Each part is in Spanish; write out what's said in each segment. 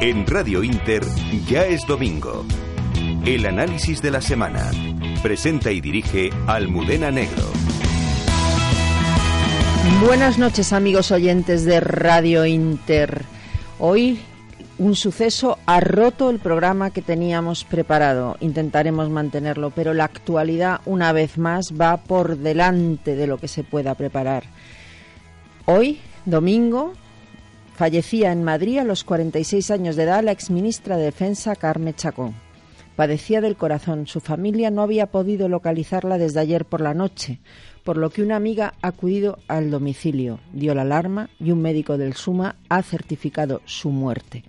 En Radio Inter ya es domingo. El análisis de la semana. Presenta y dirige Almudena Negro. Buenas noches amigos oyentes de Radio Inter. Hoy un suceso ha roto el programa que teníamos preparado. Intentaremos mantenerlo, pero la actualidad una vez más va por delante de lo que se pueda preparar. Hoy, domingo, Fallecía en Madrid a los 46 años de edad la exministra de Defensa Carme Chacón. Padecía del corazón. Su familia no había podido localizarla desde ayer por la noche, por lo que una amiga ha acudido al domicilio, dio la alarma y un médico del SUMA ha certificado su muerte.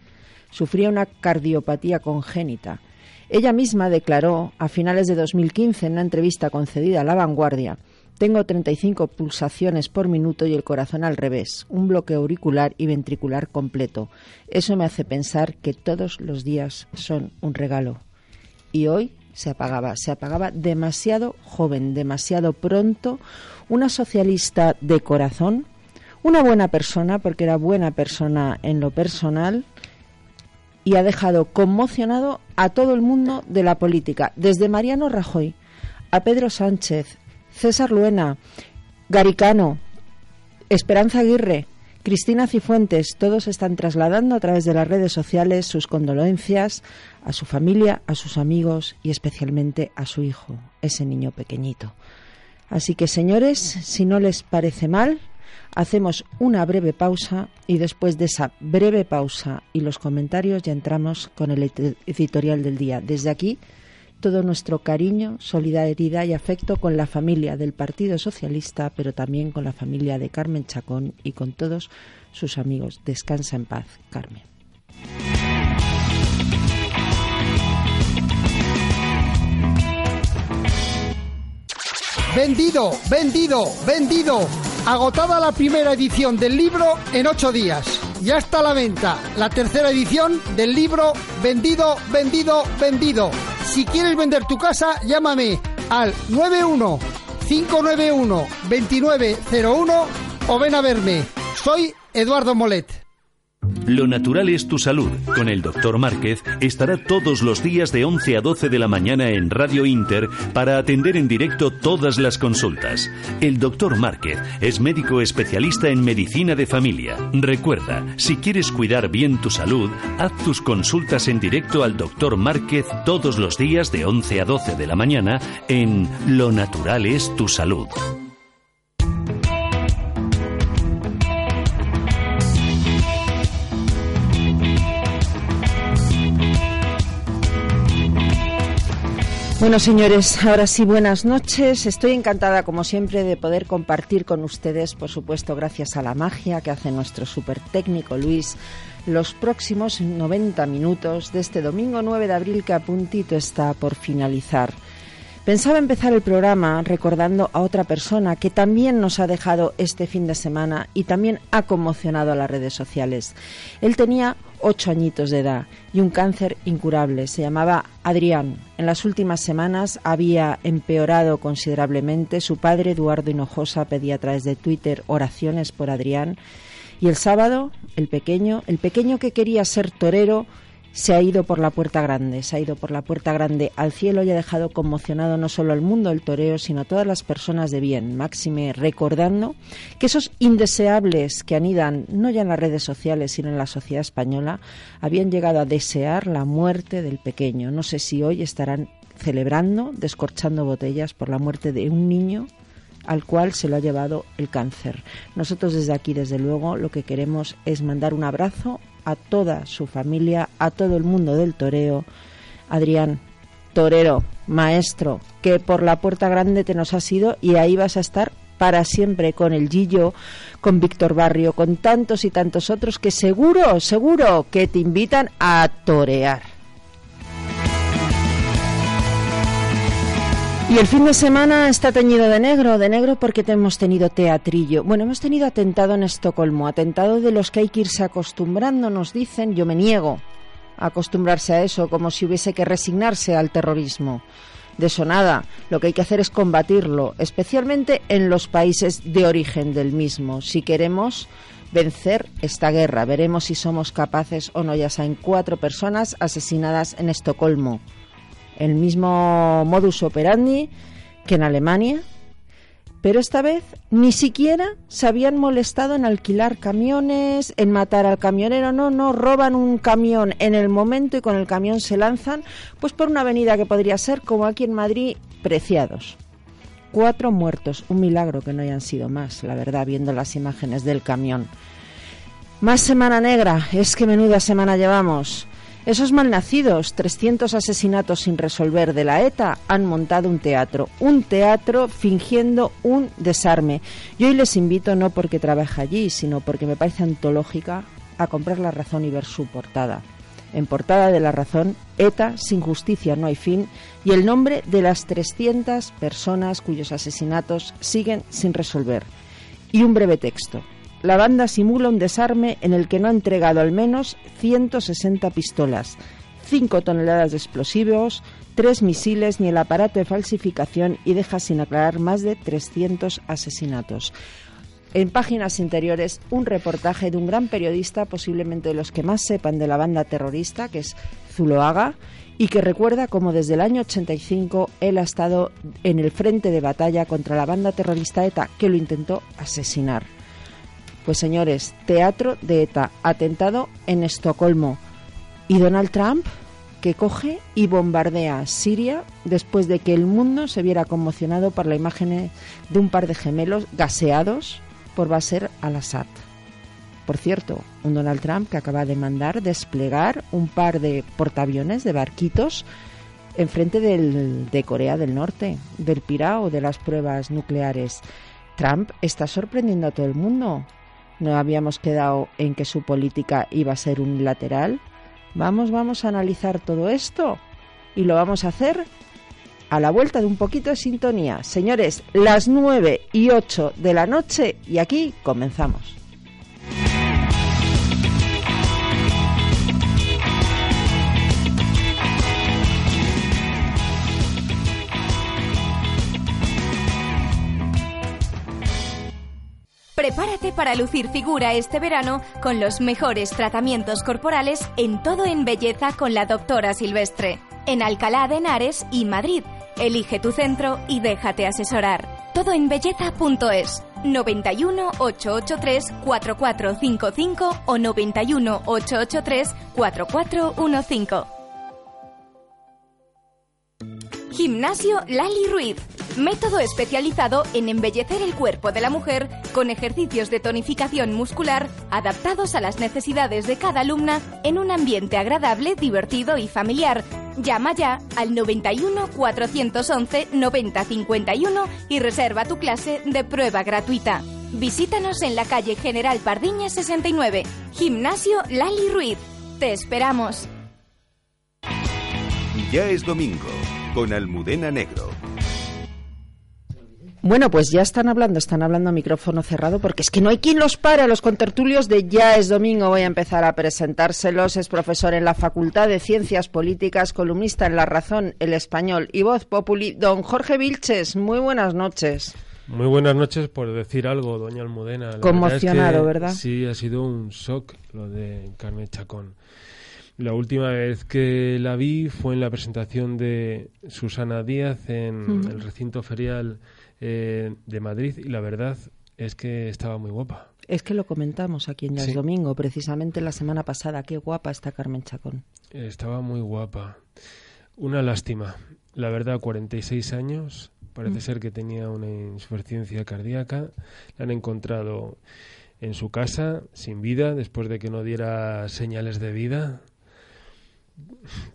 Sufría una cardiopatía congénita. Ella misma declaró a finales de 2015 en una entrevista concedida a La Vanguardia tengo 35 pulsaciones por minuto y el corazón al revés, un bloqueo auricular y ventricular completo. Eso me hace pensar que todos los días son un regalo. Y hoy se apagaba, se apagaba demasiado joven, demasiado pronto, una socialista de corazón, una buena persona, porque era buena persona en lo personal, y ha dejado conmocionado a todo el mundo de la política, desde Mariano Rajoy a Pedro Sánchez, César Luena, Garicano, Esperanza Aguirre, Cristina Cifuentes, todos están trasladando a través de las redes sociales sus condolencias a su familia, a sus amigos y especialmente a su hijo, ese niño pequeñito. Así que, señores, si no les parece mal, hacemos una breve pausa y después de esa breve pausa y los comentarios ya entramos con el editorial del día. Desde aquí, todo nuestro cariño, solidaridad y afecto con la familia del Partido Socialista, pero también con la familia de Carmen Chacón y con todos sus amigos. Descansa en paz, Carmen. Vendido, vendido, vendido. Agotada la primera edición del libro en ocho días. Ya está a la venta la tercera edición del libro Vendido, vendido, vendido. Si quieres vender tu casa, llámame al 91 591 2901 o ven a verme. Soy Eduardo Molet. Lo natural es tu salud. Con el doctor Márquez estará todos los días de 11 a 12 de la mañana en Radio Inter para atender en directo todas las consultas. El doctor Márquez es médico especialista en medicina de familia. Recuerda, si quieres cuidar bien tu salud, haz tus consultas en directo al doctor Márquez todos los días de 11 a 12 de la mañana en Lo natural es tu salud. Bueno, señores, ahora sí, buenas noches. Estoy encantada, como siempre, de poder compartir con ustedes, por supuesto, gracias a la magia que hace nuestro super técnico Luis, los próximos 90 minutos de este domingo 9 de abril que a puntito está por finalizar. Pensaba empezar el programa recordando a otra persona que también nos ha dejado este fin de semana y también ha conmocionado a las redes sociales. Él tenía ocho añitos de edad y un cáncer incurable. Se llamaba Adrián. En las últimas semanas había empeorado considerablemente. Su padre, Eduardo Hinojosa, pedía a través de Twitter oraciones por Adrián. Y el sábado, el pequeño, el pequeño que quería ser torero, se ha ido por la puerta grande, se ha ido por la puerta grande al cielo y ha dejado conmocionado no solo al mundo del toreo, sino a todas las personas de bien, máxime recordando que esos indeseables que anidan no ya en las redes sociales, sino en la sociedad española, habían llegado a desear la muerte del pequeño. No sé si hoy estarán celebrando, descorchando botellas por la muerte de un niño al cual se lo ha llevado el cáncer. Nosotros desde aquí, desde luego, lo que queremos es mandar un abrazo a toda su familia, a todo el mundo del toreo. Adrián, torero, maestro, que por la puerta grande te nos has ido y ahí vas a estar para siempre con el Gillo, con Víctor Barrio, con tantos y tantos otros que seguro, seguro que te invitan a torear. Y el fin de semana está teñido de negro, de negro porque hemos tenido teatrillo. Bueno, hemos tenido atentado en Estocolmo, atentado de los que hay que irse acostumbrando, nos dicen, yo me niego a acostumbrarse a eso, como si hubiese que resignarse al terrorismo. De eso nada, lo que hay que hacer es combatirlo, especialmente en los países de origen del mismo, si queremos vencer esta guerra. Veremos si somos capaces o no. Ya saben, cuatro personas asesinadas en Estocolmo el mismo modus operandi que en Alemania, pero esta vez ni siquiera se habían molestado en alquilar camiones, en matar al camionero, no, no, roban un camión en el momento y con el camión se lanzan, pues por una avenida que podría ser como aquí en Madrid, Preciados. Cuatro muertos, un milagro que no hayan sido más, la verdad, viendo las imágenes del camión. Más Semana Negra, es que menuda semana llevamos. Esos malnacidos, 300 asesinatos sin resolver de la ETA, han montado un teatro, un teatro fingiendo un desarme. Y hoy les invito, no porque trabaje allí, sino porque me parece antológica, a comprar La Razón y ver su portada. En portada de La Razón, ETA, sin justicia no hay fin, y el nombre de las 300 personas cuyos asesinatos siguen sin resolver. Y un breve texto la banda simula un desarme en el que no ha entregado al menos 160 pistolas, 5 toneladas de explosivos, 3 misiles ni el aparato de falsificación y deja sin aclarar más de 300 asesinatos. En páginas interiores, un reportaje de un gran periodista, posiblemente de los que más sepan de la banda terrorista, que es Zuloaga, y que recuerda cómo desde el año 85 él ha estado en el frente de batalla contra la banda terrorista ETA que lo intentó asesinar. Pues señores, teatro de ETA, atentado en Estocolmo. ¿Y Donald Trump? que coge y bombardea Siria después de que el mundo se viera conmocionado por la imagen de un par de gemelos gaseados por Bashar al-Assad. Por cierto, un Donald Trump que acaba de mandar desplegar un par de portaaviones de barquitos enfrente del, de Corea del Norte, del Pirao de las pruebas nucleares. Trump está sorprendiendo a todo el mundo no habíamos quedado en que su política iba a ser unilateral. Vamos, vamos a analizar todo esto y lo vamos a hacer a la vuelta de un poquito de sintonía. Señores, las nueve y ocho de la noche y aquí comenzamos. Prepárate para lucir figura este verano con los mejores tratamientos corporales en todo en belleza con la doctora Silvestre. En Alcalá de Henares y Madrid. Elige tu centro y déjate asesorar. Todo en belleza.es 91 883 4455 o 91 883 4415. Gimnasio Lali Ruiz. Método especializado en embellecer el cuerpo de la mujer con ejercicios de tonificación muscular adaptados a las necesidades de cada alumna en un ambiente agradable, divertido y familiar. Llama ya al 91 411 9051 y reserva tu clase de prueba gratuita. Visítanos en la calle General Pardiña 69, Gimnasio Lali Ruiz. Te esperamos. Ya es domingo con Almudena Negro. Bueno, pues ya están hablando, están hablando a micrófono cerrado porque es que no hay quien los para. Los contertulios de Ya es Domingo voy a empezar a presentárselos. Es profesor en la Facultad de Ciencias Políticas, columnista en La Razón, El Español y Voz Populi. Don Jorge Vilches, muy buenas noches. Muy buenas noches por decir algo, doña Almudena. Conmocionado, ¿verdad? Sí, ha sido un shock lo de Carmen Chacón. La última vez que la vi fue en la presentación de Susana Díaz en el recinto ferial eh, de Madrid y la verdad es que estaba muy guapa. Es que lo comentamos aquí en el Domingo, precisamente la semana pasada. Qué guapa está Carmen Chacón. Estaba muy guapa. Una lástima. La verdad, 46 años. Parece mm. ser que tenía una insuficiencia cardíaca. La han encontrado en su casa, sin vida, después de que no diera señales de vida.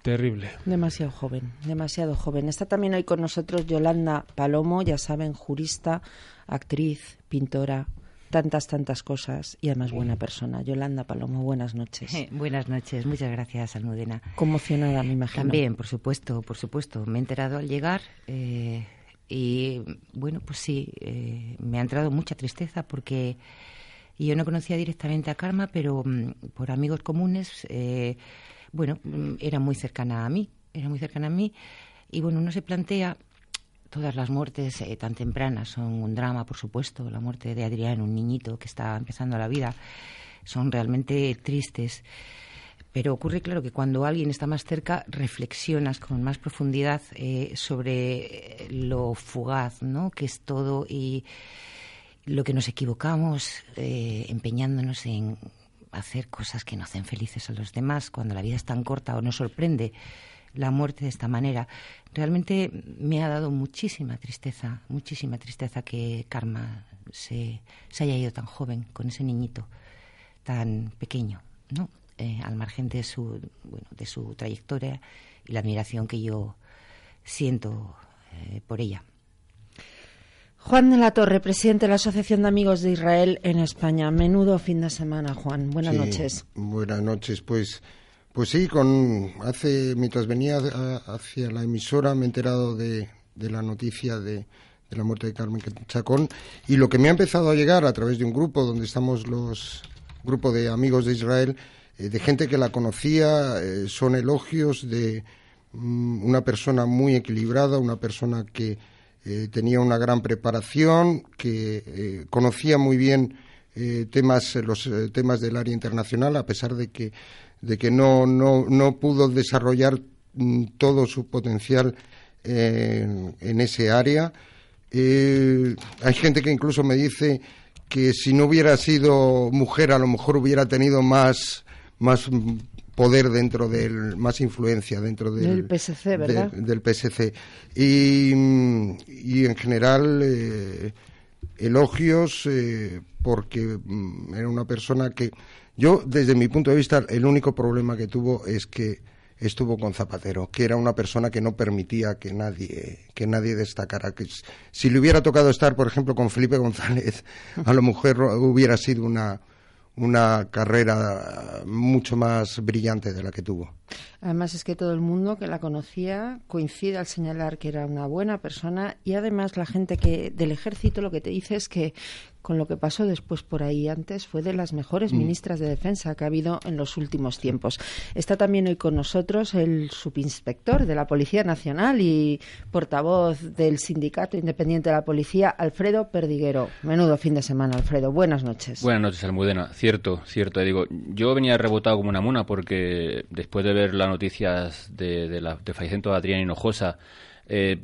Terrible. Demasiado joven, demasiado joven. Está también hoy con nosotros Yolanda Palomo, ya saben, jurista, actriz, pintora, tantas, tantas cosas y además buena persona. Yolanda Palomo, buenas noches. buenas noches, muchas gracias, Almudena. Conmocionada, me imagino. También, por supuesto, por supuesto. Me he enterado al llegar eh, y, bueno, pues sí, eh, me ha entrado mucha tristeza porque yo no conocía directamente a Karma, pero mm, por amigos comunes, eh, bueno, mm, era muy cercana a mí, era muy cercana a mí. Y bueno, uno se plantea todas las muertes eh, tan tempranas son un drama, por supuesto. La muerte de Adrián, un niñito que está empezando la vida, son realmente tristes. Pero ocurre, claro, que cuando alguien está más cerca, reflexionas con más profundidad eh, sobre lo fugaz, ¿no? Que es todo y lo que nos equivocamos eh, empeñándonos en hacer cosas que no hacen felices a los demás cuando la vida es tan corta o nos sorprende la muerte de esta manera. Realmente me ha dado muchísima tristeza, muchísima tristeza que Karma se, se haya ido tan joven con ese niñito tan pequeño, ¿no? Eh, al margen de su, bueno, de su trayectoria y la admiración que yo siento eh, por ella. Juan de la Torre, presidente de la Asociación de Amigos de Israel en España. Menudo fin de semana, Juan. Buenas noches. Buenas noches. Pues pues sí, con hace mientras venía hacia la emisora me he enterado de, la noticia de, la muerte de Carmen Chacón y lo que me ha empezado a llegar a través de un grupo donde estamos los grupo de amigos de Israel eh, de gente que la conocía eh, son elogios de mm, una persona muy equilibrada, una persona que eh, tenía una gran preparación, que conocía muy bien temas los temas del área internacional a pesar de que de que no, no, no pudo desarrollar mm, todo su potencial en ese área. Eh, hay gente que incluso me dice que si no hubiera sido mujer a lo mejor hubiera tenido más, más poder dentro del más influencia dentro del, PSC, ¿verdad? del PSC y, y en general eh, elogios eh, porque mm, era una persona que yo, desde mi punto de vista, el único problema que tuvo es que estuvo con Zapatero, que era una persona que no permitía que nadie, que nadie destacara. Que si le hubiera tocado estar, por ejemplo, con Felipe González, a lo mejor hubiera sido una, una carrera mucho más brillante de la que tuvo. Además es que todo el mundo que la conocía coincide al señalar que era una buena persona y además la gente que del ejército lo que te dice es que con lo que pasó después por ahí antes fue de las mejores mm. ministras de defensa que ha habido en los últimos tiempos. Está también hoy con nosotros el subinspector de la Policía Nacional y portavoz del Sindicato Independiente de la Policía, Alfredo Perdiguero. Menudo fin de semana, Alfredo. Buenas noches. Buenas noches, Almudena. Cierto, cierto. Digo, yo venía rebotado como una mona porque después de ver las noticias de, de la, de fallecimiento de Adrián Hinojosa, eh,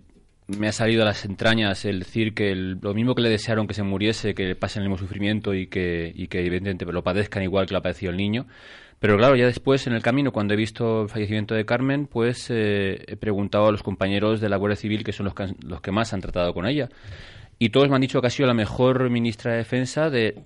me ha salido a las entrañas el decir que lo mismo que le desearon que se muriese, que pasen el mismo sufrimiento y que, y que evidentemente lo padezcan igual que lo ha padecido el niño. Pero claro, ya después en el camino, cuando he visto el fallecimiento de Carmen, pues eh, he preguntado a los compañeros de la Guardia Civil, que son los que, los que más han tratado con ella. Y todos me han dicho que ha sido la mejor ministra de Defensa de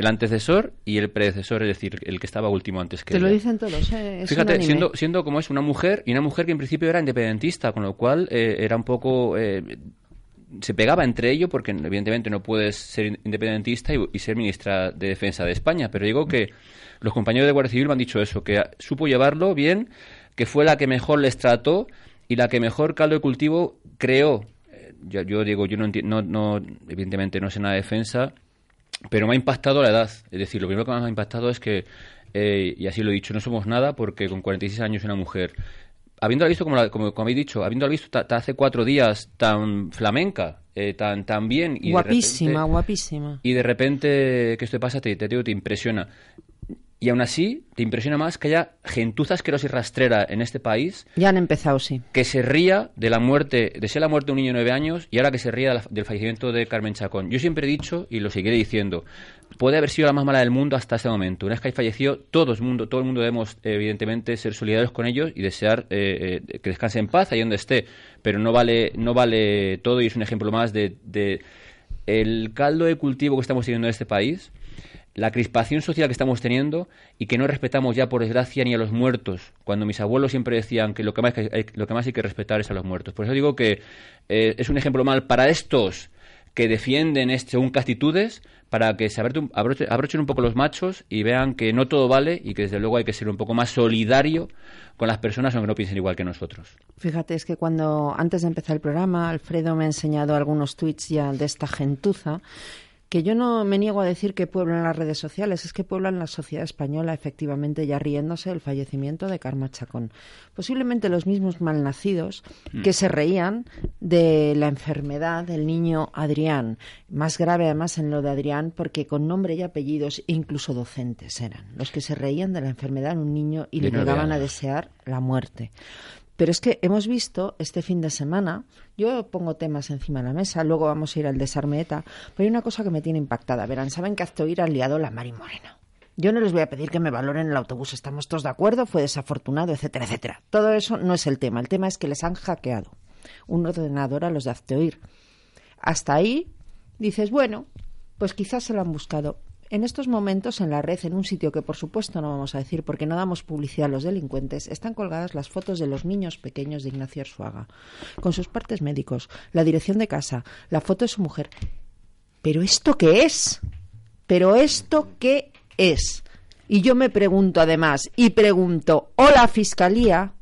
el antecesor y el predecesor, es decir, el que estaba último antes que Te lo dicen todos, ¿eh? Fíjate, siendo, siendo como es una mujer, y una mujer que en principio era independentista, con lo cual eh, era un poco... Eh, se pegaba entre ello porque evidentemente no puedes ser independentista y, ser ministra de Defensa de España, pero digo que los compañeros de Guardia Civil me han dicho eso, que supo llevarlo bien, que fue la que mejor les trató y la que mejor caldo de cultivo creó. Yo, yo digo, yo no, no, no, evidentemente no sé nada de defensa, pero me ha impactado la edad. Es decir, lo primero que más me ha impactado es que, eh, y así lo he dicho, no somos nada porque con 46 años una mujer, habiéndola visto, como, como, habéis dicho, habiéndola visto hace cuatro días tan flamenca, eh, tan, tan bien. Y guapísima, guapísima. Y de repente que esto te pasa, te, te, te impresiona. Y aún así, te impresiona más que haya gentuza asquerosa y rastrera en este país. Ya han empezado, sí. Que se ría de la muerte, de ser la muerte de un niño de nueve años y ahora que se ría del fallecimiento de Carmen Chacón. Yo siempre he dicho, y lo seguiré diciendo, puede haber sido la más mala del mundo hasta ese momento. Una vez que haya fallecido, todo el mundo, todo el mundo debemos, evidentemente, ser solidarios con ellos y desear eh, eh, que descanse en paz ahí donde esté. Pero no vale, no vale todo y es un ejemplo más de, de el caldo de cultivo que estamos teniendo en este país la crispación social que estamos teniendo y que no respetamos ya, por desgracia, ni a los muertos. Cuando mis abuelos siempre decían que lo que más hay, lo que, más hay que respetar es a los muertos. Por eso digo que eh, es un ejemplo mal para estos que defienden este, según qué actitudes, para que se abrochen, un poco los machos y vean que no todo vale y que desde luego hay que ser un poco más solidario con las personas aunque no piensen igual que nosotros. Fíjate, es que cuando antes de empezar el programa, Alfredo me ha enseñado algunos tweets ya de esta gentuza que yo no me niego a decir que pueblan las redes sociales, es que pueblan la sociedad española, efectivamente, ya riéndose del fallecimiento de Karma Chacón. Posiblemente los mismos malnacidos mm. que se reían de la enfermedad del niño Adrián. Más grave, además, en lo de Adrián, porque con nombre y apellidos, incluso docentes eran los que se reían de la enfermedad de un niño y le llegaban a desear la muerte. Pero es que hemos visto este fin de semana, yo pongo temas encima de la mesa, luego vamos a ir al desarme ETA, pero hay una cosa que me tiene impactada. Verán, saben que Actoir ha liado la Mari Morena. Yo no les voy a pedir que me valoren el autobús, estamos todos de acuerdo, fue desafortunado, etcétera, etcétera. Todo eso no es el tema, el tema es que les han hackeado un ordenador a los de Actoir. Hasta ahí dices, bueno, pues quizás se lo han buscado. En estos momentos en la red, en un sitio que por supuesto no vamos a decir porque no damos publicidad a los delincuentes, están colgadas las fotos de los niños pequeños de Ignacio Arzuaga, con sus partes médicos, la dirección de casa, la foto de su mujer. ¿Pero esto qué es? ¿Pero esto qué es? Y yo me pregunto además, y pregunto, ¿hola Fiscalía?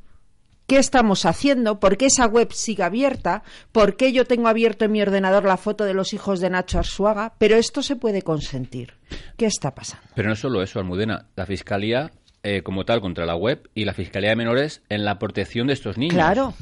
¿Qué estamos haciendo? ¿Por qué esa web sigue abierta? ¿Por qué yo tengo abierto en mi ordenador la foto de los hijos de Nacho Arzuaga? Pero esto se puede consentir. ¿Qué está pasando? Pero no solo eso, Almudena. La Fiscalía, eh, como tal, contra la web y la Fiscalía de Menores en la protección de estos niños. Claro.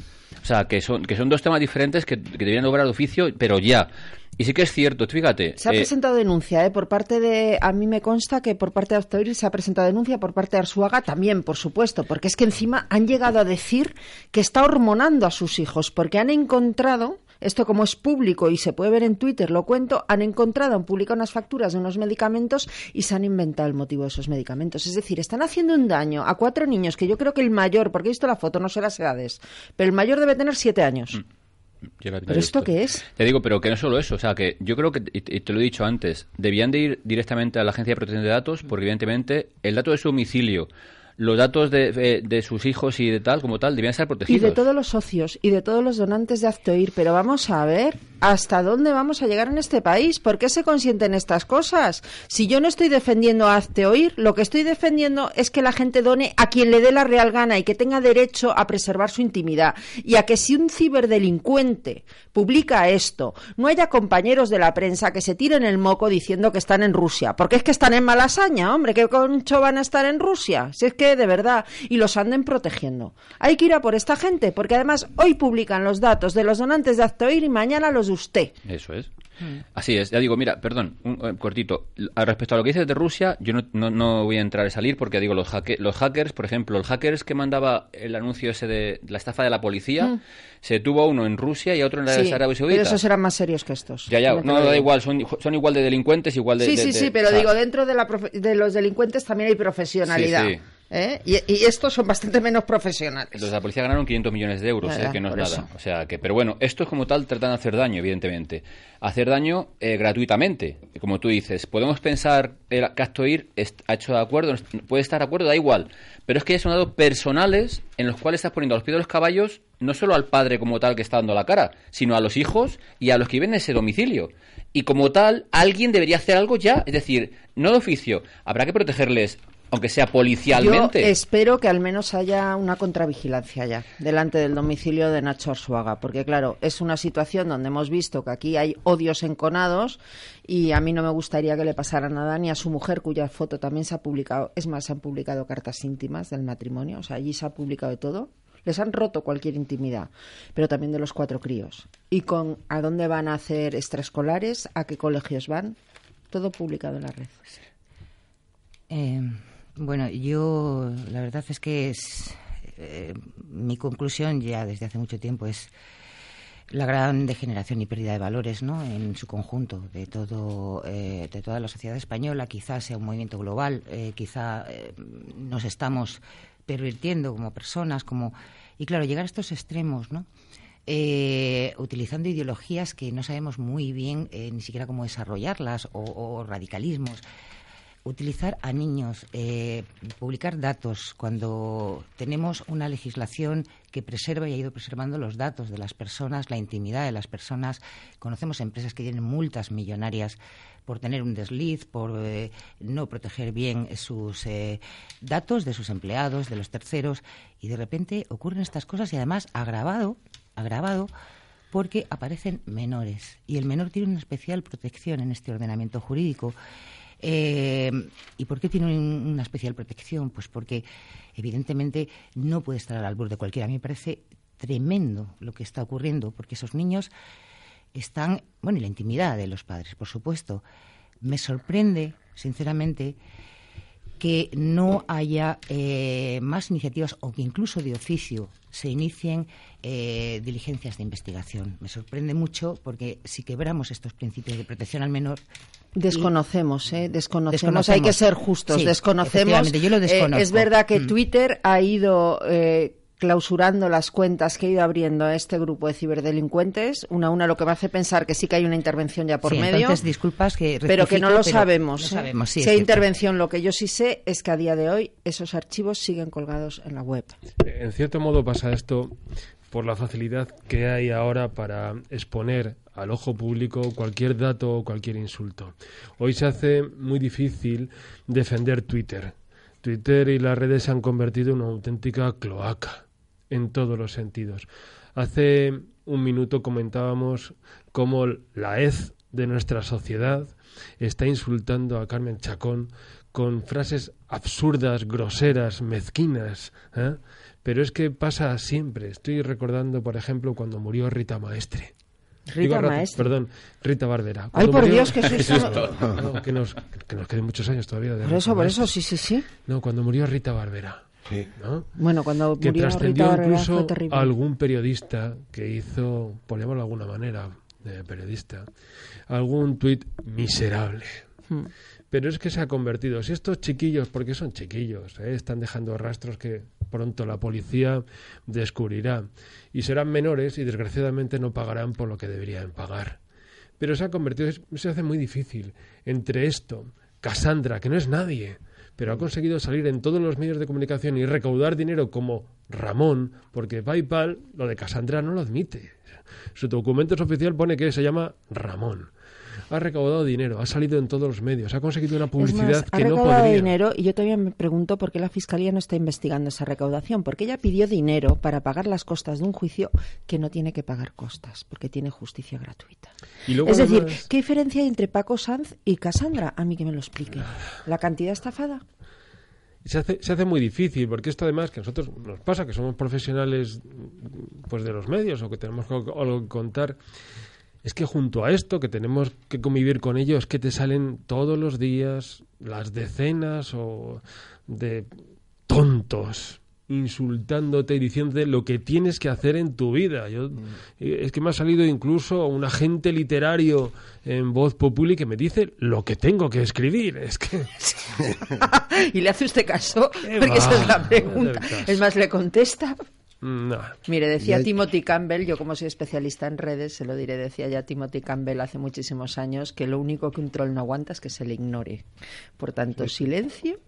O sea, que son, que son dos temas diferentes que, que deberían obrar de oficio, pero ya. Y sí que es cierto, fíjate. Se ha eh, presentado denuncia, ¿eh? Por parte de. A mí me consta que por parte de Autoir se ha presentado denuncia, por parte de Arsuaga también, por supuesto, porque es que encima han llegado a decir que está hormonando a sus hijos, porque han encontrado. Esto como es público y se puede ver en Twitter, lo cuento, han encontrado, han publicado unas facturas de unos medicamentos y se han inventado el motivo de esos medicamentos. Es decir, están haciendo un daño a cuatro niños, que yo creo que el mayor, porque he visto la foto, no sé las edades, pero el mayor debe tener siete años. Mm. ¿Pero esto qué es? Te digo, pero que no solo eso, o sea, que yo creo que, y te lo he dicho antes, debían de ir directamente a la Agencia de Protección de Datos, porque evidentemente el dato de su domicilio, los datos de, de, sus hijos y de tal, como tal, debían ser protegidos. Y de todos los socios y de todos los donantes de Actoir. Pero vamos a ver hasta dónde vamos a llegar en este país. ¿Por qué se consienten estas cosas? Si yo no estoy defendiendo a Actoir, lo que estoy defendiendo es que la gente done a quien le dé la real gana y que tenga derecho a preservar su intimidad. Y a que si un ciberdelincuente publica esto, no haya compañeros de la prensa que se tiren el moco diciendo que están en Rusia. Porque es que están en Malasaña, hombre. ¿Qué concho van a estar en Rusia? Si es que de verdad, y los anden protegiendo. Hay que ir a por esta gente, porque además hoy publican los datos de los donantes de Actoir y mañana los de usted. Eso es. Mm. Así es, ya digo, mira, perdón, un, eh, cortito. Respecto a lo que dices de Rusia, yo no, no, voy a entrar a salir porque digo, los, los hackers, por ejemplo, el hackers que mandaba el anuncio ese de la estafa de la policía, mm. se tuvo uno en Rusia y otro en la sí, Arabia Saudita. Pero esos eran más serios que estos. Ya, ya, no, da igual, son, son igual de delincuentes, igual de. Sí, sí, sí, pero digo, dentro de, la de los delincuentes también hay profesionalidad. Sí, sí. ¿Eh? Y, estos son bastante menos profesionales. Los de la policía ganaron 500 millones de euros, ¿eh? que no es nada. O sea que, pero bueno, esto es como tal tratan de hacer daño, evidentemente. Hacer daño eh, gratuitamente, como tú dices. Podemos pensar que Actoir ha hecho de acuerdo, puede estar de acuerdo, da igual. Pero es que ya son datos personales en los cuales estás poniendo a los pies de los caballos no solo al padre como tal que está dando la cara, sino a los hijos y a los que viven en ese domicilio. Y como tal, alguien debería hacer algo ya, es decir, no de oficio. Habrá que protegerles aunque sea policialmente. Yo espero que al menos haya una contravigilancia ya delante del domicilio de Nacho Arzuaga, porque claro, es una situación donde hemos visto que aquí hay odios enconados y a mí no me gustaría que le pasara nada ni a su mujer, cuya foto también se ha publicado. Es más, se han publicado cartas íntimas del matrimonio, o sea, allí se ha publicado de todo. Les han roto cualquier intimidad, pero también de los cuatro críos. Y con a dónde van a hacer extraescolares, a qué colegios van, todo publicado en la red. Eh, bueno, yo la verdad es que es, eh, mi conclusión ya desde hace mucho tiempo es la gran degeneración y pérdida de valores ¿no? en su conjunto de todo eh, de toda la sociedad española. Quizás sea un movimiento global eh, quizá nos estamos pervirtiendo como personas como y claro llegar a estos extremos no utilizando ideologías que no sabemos muy bien ni siquiera cómo desarrollarlas o radicalismos utilizar a niños, eh, publicar datos cuando tenemos una legislación que preserva y ha ido preservando los datos de las personas, la intimidad de las personas. Conocemos empresas que tienen multas millonarias por tener un desliz, por eh, no proteger bien sus eh, datos de sus empleados, de los terceros, y de repente ocurren estas cosas y además agravado, agravado porque aparecen menores y el menor tiene una especial protección en este ordenamiento jurídico. Eh, ¿Y por qué tiene una especial protección? Pues porque evidentemente no puede estar al albur de cualquiera. A mí me parece tremendo lo que está ocurriendo, porque esos niños están, bueno, y la intimidad de los padres, por supuesto. Me sorprende, sinceramente, que no haya eh, más iniciativas o que incluso de oficio se inicien eh, diligencias de investigación. Me sorprende mucho porque si quebramos estos principios de protección al menor. Desconocemos, ¿eh? Desconocemos. Hay que ser justos. desconocemos. Yo lo desconozco. es verdad que mm. Twitter ha ido clausurando las cuentas que ha ido abriendo a este grupo de ciberdelincuentes, una a una, lo que me hace pensar que sí que hay una intervención ya por medio. Entonces, disculpas que pero que no lo sabemos. No sabemos si hay intervención, lo que yo sí sé es que a día de hoy esos archivos siguen colgados en la web. En cierto modo pasa esto por la facilidad que hay ahora para exponer al ojo público cualquier dato o cualquier insulto. Hoy se hace muy difícil defender Twitter. Twitter y las redes se han convertido en una auténtica cloaca en todos los sentidos. Hace un minuto comentábamos cómo la hez de nuestra sociedad está insultando a Carmen Chacón con frases absurdas, groseras, mezquinas. ¿eh? Pero es que pasa siempre. Estoy recordando, por ejemplo, cuando murió Rita Maestre. Rita Maestre. Perdón, Rita Barbera. Ay, por Dios, que es que, nos, que nos queden muchos años todavía. por eso, por eso, sí, sí, sí. No, cuando murió Rita Barbera. Bueno, cuando que murió trascendió Rita incluso fue algún periodista que hizo, por llamarlo de alguna manera, de periodista, algún tuit miserable. Hmm. Pero es que se ha convertido. Si estos chiquillos, porque son chiquillos, ¿eh? están dejando rastros que pronto la policía descubrirá. Y serán menores y desgraciadamente no pagarán por lo que deberían pagar. Pero se ha convertido, se hace muy difícil entre esto, Cassandra, que no es nadie, pero ha conseguido salir en todos los medios de comunicación y recaudar dinero como Ramón, porque PayPal, lo de Cassandra, no lo admite. Su documento oficial pone que se llama Ramón ha recaudado dinero, ha salido en todos los medios, ha conseguido una publicidad que no podría. dinero y yo todavía me pregunto por qué la Fiscalía no está investigando esa recaudación, porque ella pidió dinero para pagar las costas de un juicio que no tiene que pagar costas, porque tiene justicia gratuita. es decir, ¿qué diferencia hay entre Paco Sanz y Casandra? A mí que me lo explique. ¿La cantidad estafada? Se hace, se hace muy difícil, porque esto además que a nosotros nos pasa, que somos profesionales pues de los medios o que tenemos algo que contar, es que junto a esto, que tenemos que convivir con ellos, que te salen todos los días las decenas o de tontos insultándote y diciéndote lo que tienes que hacer en tu vida. Yo, mm. Es que me ha salido incluso un agente literario en voz populi que me dice lo que tengo que escribir. Es que... ¿Y le hace usted caso? Porque esa es la pregunta. Es más, le contesta. No. Mire, decía Timothy Campbell, yo como soy especialista en redes, se lo diré, decía ya Timothy Campbell hace muchísimos años que lo único que un troll no aguanta es que se le ignore. Por tanto, silencio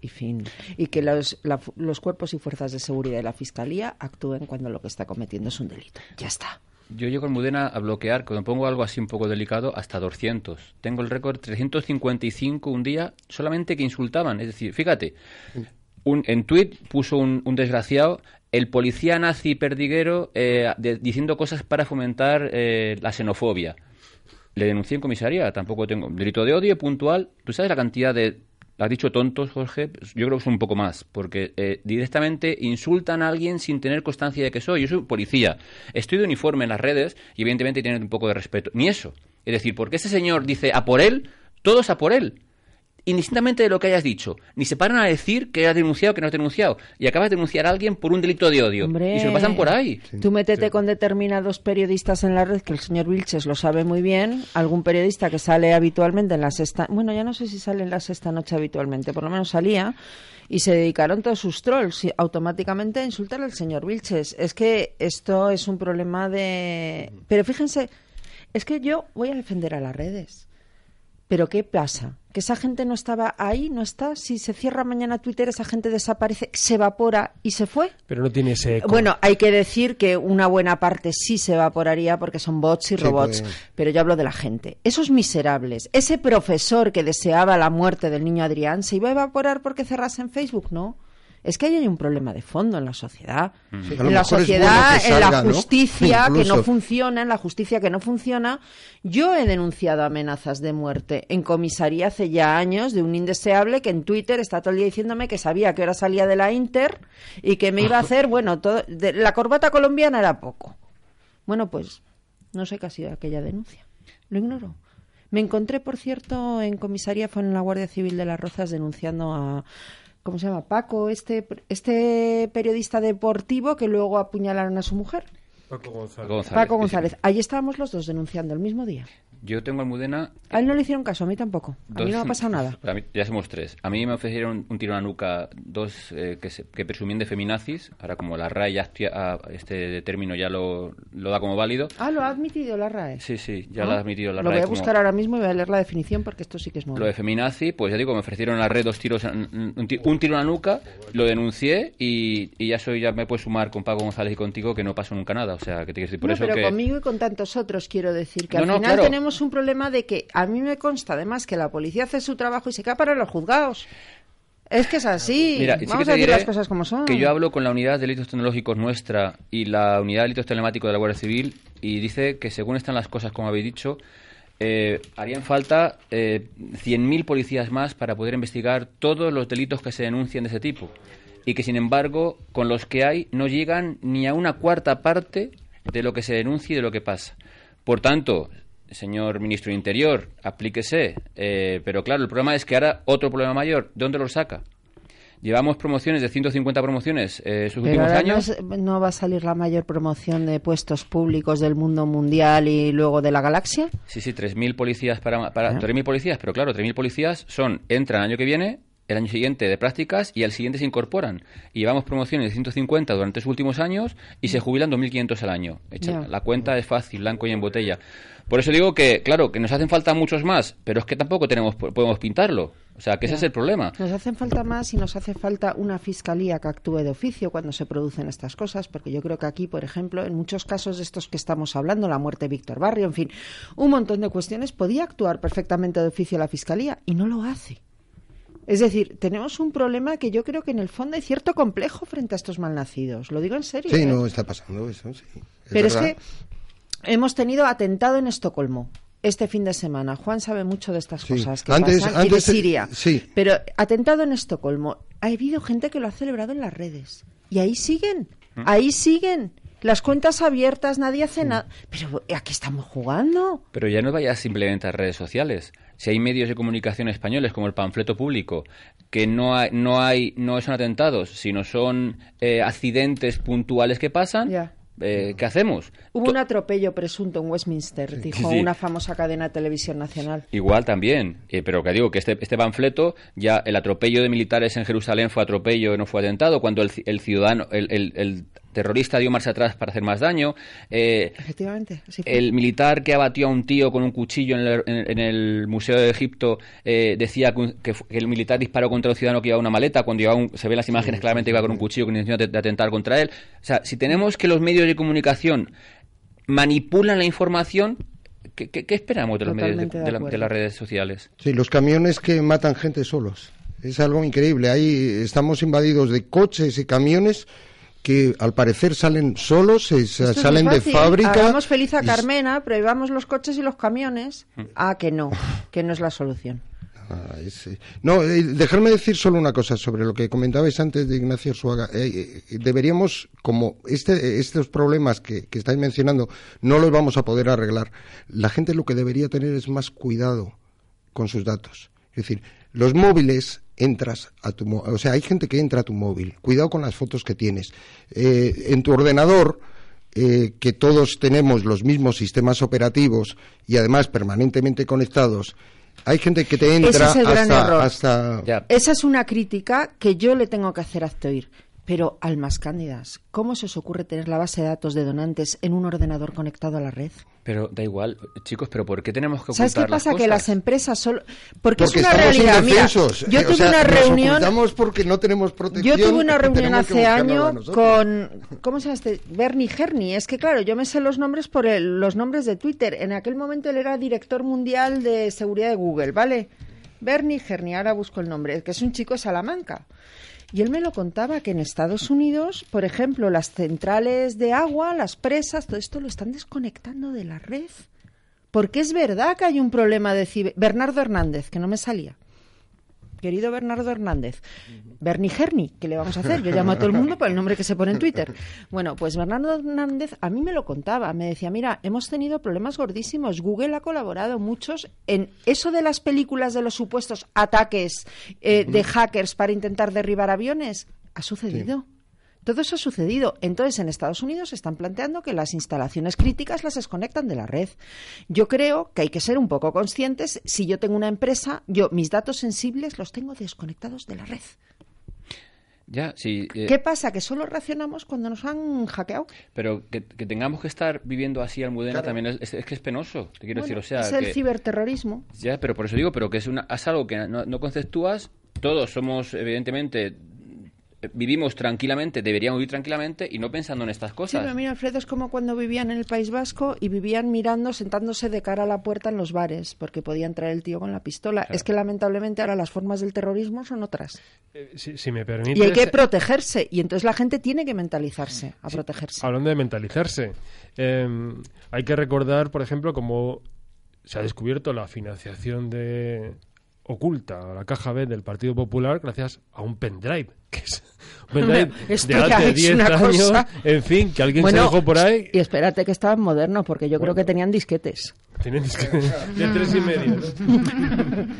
y fin. Y que los, los cuerpos y fuerzas de seguridad de la Fiscalía actúen cuando lo que está cometiendo es un delito. Ya está. Yo llego en Mudena a bloquear, cuando pongo algo así un poco delicado, hasta 200. Tengo el récord 355 un día solamente que insultaban. Es decir, fíjate, un, en tweet puso un, un desgraciado el policía nazi perdiguero eh, diciendo cosas para fomentar eh, la xenofobia. Le denuncié en comisaría, tampoco tengo delito de odio puntual. ¿Tú sabes la cantidad de has dicho tontos, Jorge, pues yo creo que son un poco más, porque eh, directamente insultan a alguien sin tener constancia de que soy. Yo soy policía, estoy de uniforme en las redes y evidentemente tienen un poco de respeto. Ni eso. Es decir, porque ese señor dice a por él, todos a por él indistintamente de lo que hayas dicho, ni se paran a decir que has denunciado que no has denunciado. Y acabas de denunciar a alguien por un delito de odio. y se lo pasan por ahí. Tú métete con determinados periodistas en la red, que el señor Vilches lo sabe muy bien. Algún periodista que sale habitualmente en la sexta. Bueno, ya no sé si sale en la sexta noche habitualmente, por lo menos salía. Y se dedicaron todos sus trolls automáticamente a insultar al señor Vilches. Es que esto es un problema de. Pero fíjense, es que yo voy a defender a las redes Pero ¿qué pasa? ¿Que esa gente no estaba ahí? ¿No está? Si se cierra mañana Twitter, esa gente desaparece, se evapora y se fue. Pero no tiene ese eco. Bueno, hay que decir que una buena parte sí se evaporaría porque son bots y Sí, robots. pues. Pero yo hablo de la gente. Esos miserables. Ese profesor que deseaba la muerte del niño Adrián, ¿se iba a evaporar porque cerrase en Facebook? No. Es que ahí hay un problema de fondo en la sociedad. Sí, lo en la sociedad, bueno en la justicia que no funciona, en la justicia que no funciona. Yo he denunciado amenazas de muerte en comisaría hace ya años de un indeseable que en Twitter está todo el día diciéndome que sabía que ahora salía de la Inter y que me iba a hacer, bueno, todo, de- la corbata colombiana era poco. Bueno, pues no sé qué ha sido aquella denuncia. Lo ignoro. Me encontré, por cierto, en comisaría, fue en la Guardia Civil de Las Rozas, denunciando a, ¿cómo se llama? Paco, este, este periodista deportivo que luego apuñalaron a su mujer. Paco González. González, Paco. González. Ahí estábamos los dos denunciando el mismo día. Yo tengo Almudena A él no le hicieron caso, a mí tampoco. A mí Dos- no me ha pasado nada. a mí- ya somos tres. A mí me ofrecieron un tiro en la nuca dos eh, que, se- que presumían de feminazis. Ahora, como la RAE ya ah, este término ya lo, lo da como válido. Ah, lo ha admitido la RAE. Sí, sí, ya Ah, lo ha admitido la Lo RAE. voy a como- buscar ahora mismo y voy a leer la definición porque esto sí que es nuevo. Lo de feminazi, pues ya digo, me ofrecieron en la red dos tiros, un, ti- un tiro en la nuca, lo denuncié y, y ya soy, ya me puedes sumar con Paco González y contigo que no pasó nunca nada. O sea, que te quiero decir, por no, eso pero que... conmigo y con tantos otros quiero decir que No, al no, final claro. tenemos un problema de que a mí me consta además que la policía hace su trabajo y se queda para los juzgados. Es que es así. Mira, sí que Vamos te a decir las cosas como son. Que yo hablo con la unidad de delitos tecnológicos nuestra y la unidad de delitos telemáticos de la Guardia Civil y dice que según están las cosas, como habéis dicho, eh, harían falta eh, 100.000 policías más para poder investigar todos los delitos que se denuncian de ese tipo. Y que, sin embargo, con los que hay no llegan ni a una cuarta parte de lo que se denuncia y de lo que pasa. Por tanto, señor ministro de Interior, aplíquese. Eh, pero claro, el problema es que ahora otro problema mayor. ¿De dónde lo saca? Llevamos promociones de 150 promociones eh, sus Pero últimos ahora no, años. es- no va a salir la mayor promoción de puestos públicos del mundo mundial y luego de la galaxia. Sí, sí, 3.000 policías para, para. 3.000 policías, pero claro, 3.000 policías son entran el año que viene, el año siguiente de prácticas y al siguiente se incorporan. Y llevamos promociones de 150 durante los últimos años y se jubilan 2.500 al año. Echa-. La cuenta es fácil, blanco y en botella. Por eso digo que, claro, que nos hacen falta muchos más, pero es que tampoco tenemos podemos pintarlo. O sea, que ese es el problema. Nos hacen falta más y nos hace falta una fiscalía que actúe de oficio cuando se producen estas cosas, porque yo creo que aquí, por ejemplo, en muchos casos de estos que estamos hablando, la muerte de Víctor Barrio, en fin, un montón de cuestiones, podía actuar perfectamente de oficio la fiscalía y no lo hace. Es decir, tenemos un problema que yo creo que en el fondo hay cierto complejo frente a estos malnacidos. Lo digo en serio. Sí, ¿eh? no está pasando eso, sí. Pero es que hemos tenido atentado en Estocolmo este fin de semana. Juan sabe mucho de estas Sí. cosas que Antes- pasan y de antes, Siria. sí. Pero atentado en Estocolmo. Ha habido gente que lo ha celebrado en las redes. Y ahí siguen. Mm. Ahí siguen. Las cuentas abiertas, nadie hace nada. Pero ¿a qué estamos jugando? Pero ya no vayas simplemente a redes sociales. Si hay medios de comunicación españoles como el panfleto público, que no hay, no hay, no son atentados, sino son eh, accidentes puntuales que pasan, eh, ¿qué hacemos? Hubo un atropello presunto en Westminster, dijo Sí, una famosa cadena de televisión nacional. Igual también, eh, pero que digo que este, este panfleto, ya el atropello de militares en Jerusalén fue atropello, no fue atentado, cuando el, el ciudadano, el, el- el terrorista dio marcha atrás para hacer más daño, eh, Efectivamente. el militar que abatió a un tío con un cuchillo en el, en- en el Museo de Egipto eh, decía que, un- que el militar disparó contra un ciudadano que llevaba una maleta, cuando llevaba un- se ven las imágenes claramente iba con un cuchillo con intención de, de atentar contra él. O sea, si tenemos que los medios de comunicación manipulan la información, ¿qué, qué- qué esperamos de los medios de, la- de las redes sociales? Sí, los camiones que matan gente solos. Es algo increíble. Ahí estamos invadidos de coches y camiones que al parecer salen solos, se- salen de fábrica. Hagamos feliz a y- Carmena, prohibamos los coches y los camiones. Mm. Ah, que no, que no es la solución. Ah, ese- No, eh, dejarme decir solo una cosa sobre lo que comentabais antes de Ignacio Suaga. Eh, eh, deberíamos, como este, estos problemas que, que estáis mencionando, no los vamos a poder arreglar. La gente lo que debería tener es más cuidado con sus datos. Es decir, los móviles entras a tu o sea, hay gente que entra a tu móvil. Cuidado con las fotos que tienes. Eh, en tu ordenador eh, que todos tenemos los mismos sistemas operativos y además permanentemente conectados, hay gente que te entra Ese es el gran hasta, error. hasta- Ya. Esa es una crítica que yo le tengo que hacer a Actoir. Pero, almas cándidas, ¿cómo se os ocurre tener la base de datos de donantes en un ordenador conectado a la red? Pero da igual, chicos, pero ¿por qué tenemos que ¿Sabes qué ocultar las pasa? Que las empresas solo... Porque, es una realidad. Mira, yo Eh, o tuve sea, una nos reunión... ocultamos porque no tenemos protección. Yo tuve una reunión hace año con, ¿cómo se llama este? Bernie Herny. Es que claro, yo me sé los nombres por el- los nombres de Twitter. En aquel momento él era director mundial de seguridad de Google, ¿vale? Bernie Herny, ahora busco el nombre, que es un chico de Salamanca. Y él me lo contaba que en Estados Unidos, por ejemplo, las centrales de agua, las presas, todo esto lo están desconectando de la red. Porque es verdad que hay un problema de ciber... Bernardo Hernández, que no me salía. Querido Bernardo Hernández, Bernie Herny, ¿qué le vamos a hacer? Yo llamo a todo el mundo por el nombre que se pone en Twitter. Bueno, pues Bernardo Hernández a mí me lo contaba, me decía, mira, hemos tenido problemas gordísimos, Google ha colaborado muchos en eso de las películas de los supuestos ataques eh, de hackers para intentar derribar aviones, ha sucedido. Todo eso ha sucedido. Entonces, en Estados Unidos se están planteando que las instalaciones críticas las desconectan de la red. Yo creo que hay que ser un poco conscientes. Si yo tengo una empresa, yo mis datos sensibles los tengo desconectados de la red. Ya, sí. eh, ¿Qué pasa? ¿Que solo reaccionamos cuando nos han hackeado? Pero que, que tengamos que estar viviendo así, Almudena, Claro. también es, es- es que es penoso. Te quiero Bueno, decir, o sea. es el que- ciberterrorismo. Ya, pero por eso digo, pero que es, una, es algo que no, no conceptúas. Todos somos, evidentemente, vivimos tranquilamente, deberíamos vivir tranquilamente y no pensando en estas Sí, cosas. pero mira, Alfredo, es como cuando vivían en el País Vasco y vivían mirando, sentándose de cara a la puerta en los bares, porque podía entrar el tío con la pistola. Es que lamentablemente ahora las formas del terrorismo son otras. Eh, si, si me permites... Y hay que protegerse. Y entonces la gente tiene que mentalizarse a protegerse. Hablando de mentalizarse, eh, hay que recordar, por ejemplo, cómo se ha descubierto la financiación de oculta a la caja B del Partido Popular gracias a un pendrive, que es un pendrive Esto de hace es 10 una años, cosa. en fin, que alguien Bueno, se dejó por ahí. Y espérate que estaban modernos, porque yo creo que tenían disquetes. Tienen disque- de tres y medio. ¿no?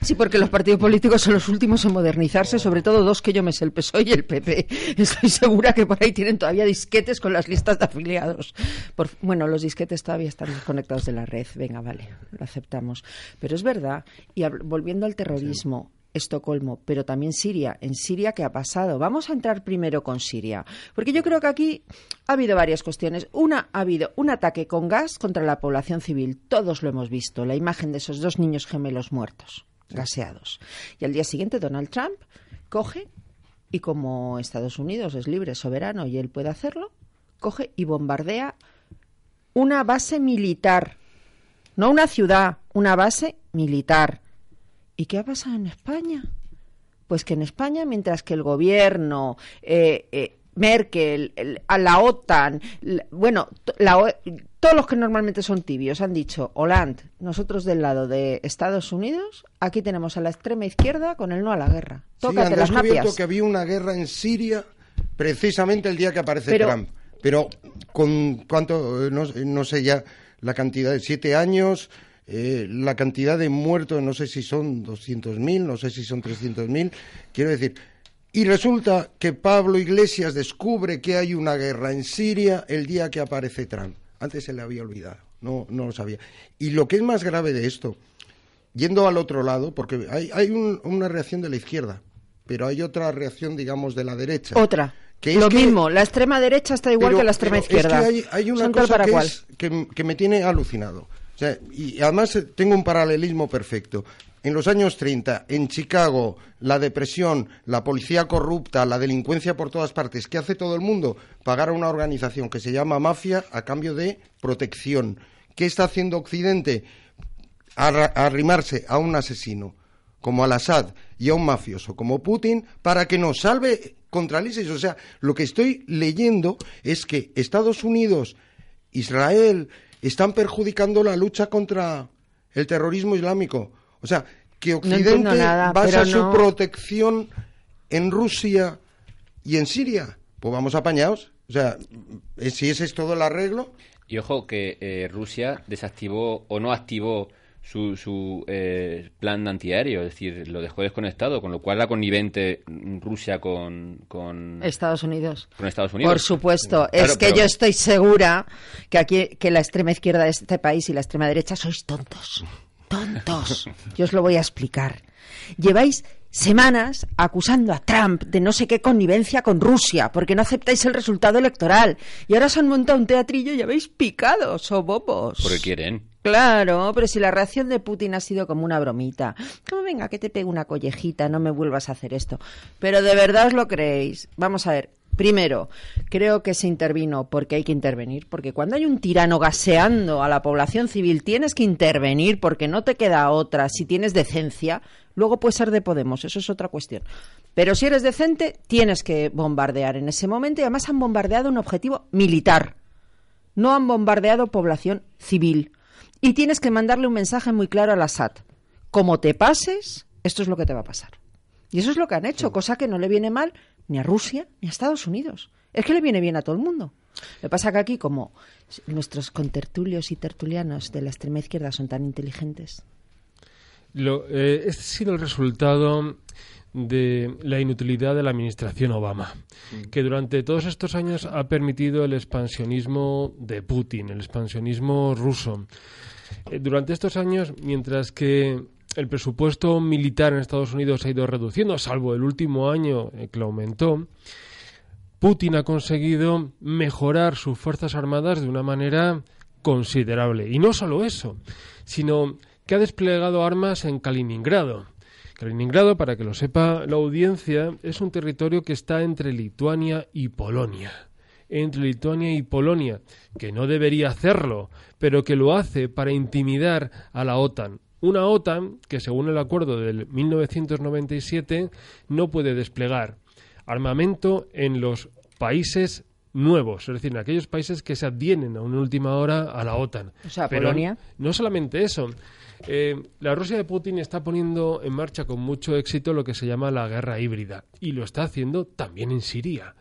Sí, porque los partidos políticos son los últimos en modernizarse, sobre todo dos que yo me sé, el PSOE y el PP. Estoy segura que por ahí tienen todavía disquetes con las listas de afiliados. Por- bueno, los disquetes todavía están desconectados de la red. Venga, vale, lo aceptamos. Pero es verdad, y volviendo al terrorismo, Estocolmo, pero también Siria. En Siria, ¿qué ha pasado? Vamos a entrar primero con Siria, porque yo creo que aquí ha habido varias cuestiones. Una, ha habido un ataque con gas contra la población civil. Todos lo hemos visto, la imagen de esos dos niños gemelos muertos, Y al día siguiente, Donald Trump coge y como Estados Unidos es libre, soberano y él puede hacerlo, coge y bombardea una base militar, no una ciudad, una base militar. ¿Y qué ha pasado en España? Pues que en España, mientras que el gobierno, eh, eh, Merkel, el- a la OTAN, la- bueno, la todos los que normalmente son tibios han dicho, Hollande, nosotros del lado de Estados Unidos, aquí tenemos a la extrema izquierda con el no a la guerra. Sí, Tócate han las descubierto que había una guerra en Siria precisamente el día que aparece Pero- Trump. Pero con cuánto, eh, no, no sé ya la cantidad de siete años, eh, la cantidad de muertos, no sé si son 200.000, no sé si son 300.000, quiero decir. Y resulta que Pablo Iglesias descubre que hay una guerra en Siria el día que aparece Trump. Antes se le había olvidado, no, no lo sabía. Y lo que es más grave de esto, yendo al otro lado, porque hay, hay un- una reacción de la izquierda, pero hay otra reacción, digamos, de la derecha. Otra. Que Lo que- mismo, la extrema derecha está igual Pero- que la extrema izquierda. Es que hay, hay una Son cosa para que, cual. es- que, que me tiene alucinado. O sea, y además tengo un paralelismo perfecto. En los años 30, en Chicago, la depresión, la policía corrupta, la delincuencia por todas partes, ¿qué hace todo el mundo? Pagar a una organización que se llama mafia a cambio de protección. ¿Qué está haciendo Occidente? Arrimarse a un asesino como Al-Assad y a un mafioso como Putin para que nos salve contra el ISIS. O sea, lo que estoy leyendo es que Estados Unidos, Israel, están perjudicando la lucha contra el terrorismo islámico. O sea, que Occidente nada, basa su no- protección en Rusia y en Siria. Pues vamos apañados. O sea, eh, si ese es todo el arreglo, Y ojo que eh, Rusia desactivó o no activó su, su eh, plan antiaéreo, es decir, lo dejó desconectado, con lo cual la connivente Rusia con, con, Estados Unidos. con Estados Unidos. Por supuesto, Claro, es que pero- yo estoy segura que aquí que la extrema izquierda de este país y la extrema derecha sois tontos. Tontos. Yo os lo voy a explicar. Lleváis semanas acusando a Trump de no sé qué connivencia con Rusia, porque no aceptáis el resultado electoral. Y ahora se han montado un teatrillo y habéis picado, sobopos. Porque quieren. Claro, pero si la reacción de Putin ha sido como una bromita. Como venga, que te pegue una collejita, no me vuelvas a hacer esto. Pero de verdad os lo creéis. Vamos a ver. Primero, creo que se intervino porque hay que intervenir, porque cuando hay un tirano gaseando a la población civil tienes que intervenir porque no te queda otra si tienes decencia. Luego puede ser de Podemos, eso es otra cuestión. Pero si eres decente, tienes que bombardear en ese momento y además han bombardeado un objetivo militar. No han bombardeado población civil. Y tienes que mandarle un mensaje muy claro al Assad. Como te pases, esto es lo que te va a pasar. Y eso es lo que han hecho, cosa que no le viene mal ni a Rusia ni a Estados Unidos. Es que le viene bien a todo el mundo. Lo que pasa que aquí, como nuestros contertulios y tertulianos de la extrema izquierda son tan inteligentes. Lo, eh, este ha sido el resultado de la inutilidad de la administración Obama, que durante todos estos años ha permitido el expansionismo de Putin, el expansionismo ruso. Eh, durante estos años, mientras que el presupuesto militar en Estados Unidos ha ido reduciendo, salvo el último año eh, que lo aumentó, Putin ha conseguido mejorar sus fuerzas armadas de una manera considerable. Y no solo eso, sino que ha desplegado armas en Kaliningrado. Kaliningrado, para que lo sepa la audiencia, es un territorio que está entre Lituania y Polonia. Entre Lituania y Polonia, que no debería hacerlo, pero que lo hace para intimidar a la OTAN. Una OTAN que, según el acuerdo del 1997, no puede desplegar armamento en los países nuevos, es decir, en aquellos países que se adhieren a una última hora a la OTAN. O sea, Polonia. No solamente eso. Eh, la Rusia de Putin está poniendo en marcha con mucho éxito lo que se llama la guerra híbrida y lo está haciendo también en Siria.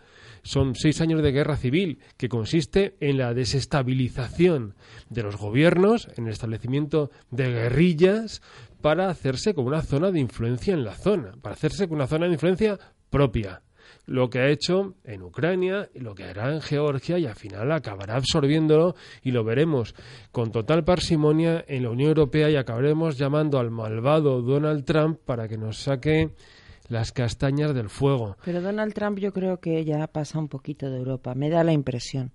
Son seis años de guerra civil que consiste en la desestabilización de los gobiernos, en el establecimiento de guerrillas para hacerse con una zona de influencia en la zona, para hacerse con una zona de influencia propia. Lo que ha hecho en Ucrania, lo que hará en Georgia y al final acabará absorbiéndolo y lo veremos con total parsimonia en la Unión Europea y acabaremos llamando al malvado Donald Trump para que nos saque las castañas del fuego. Pero Donald Trump yo creo que ya pasa un poquito de Europa, me da la impresión.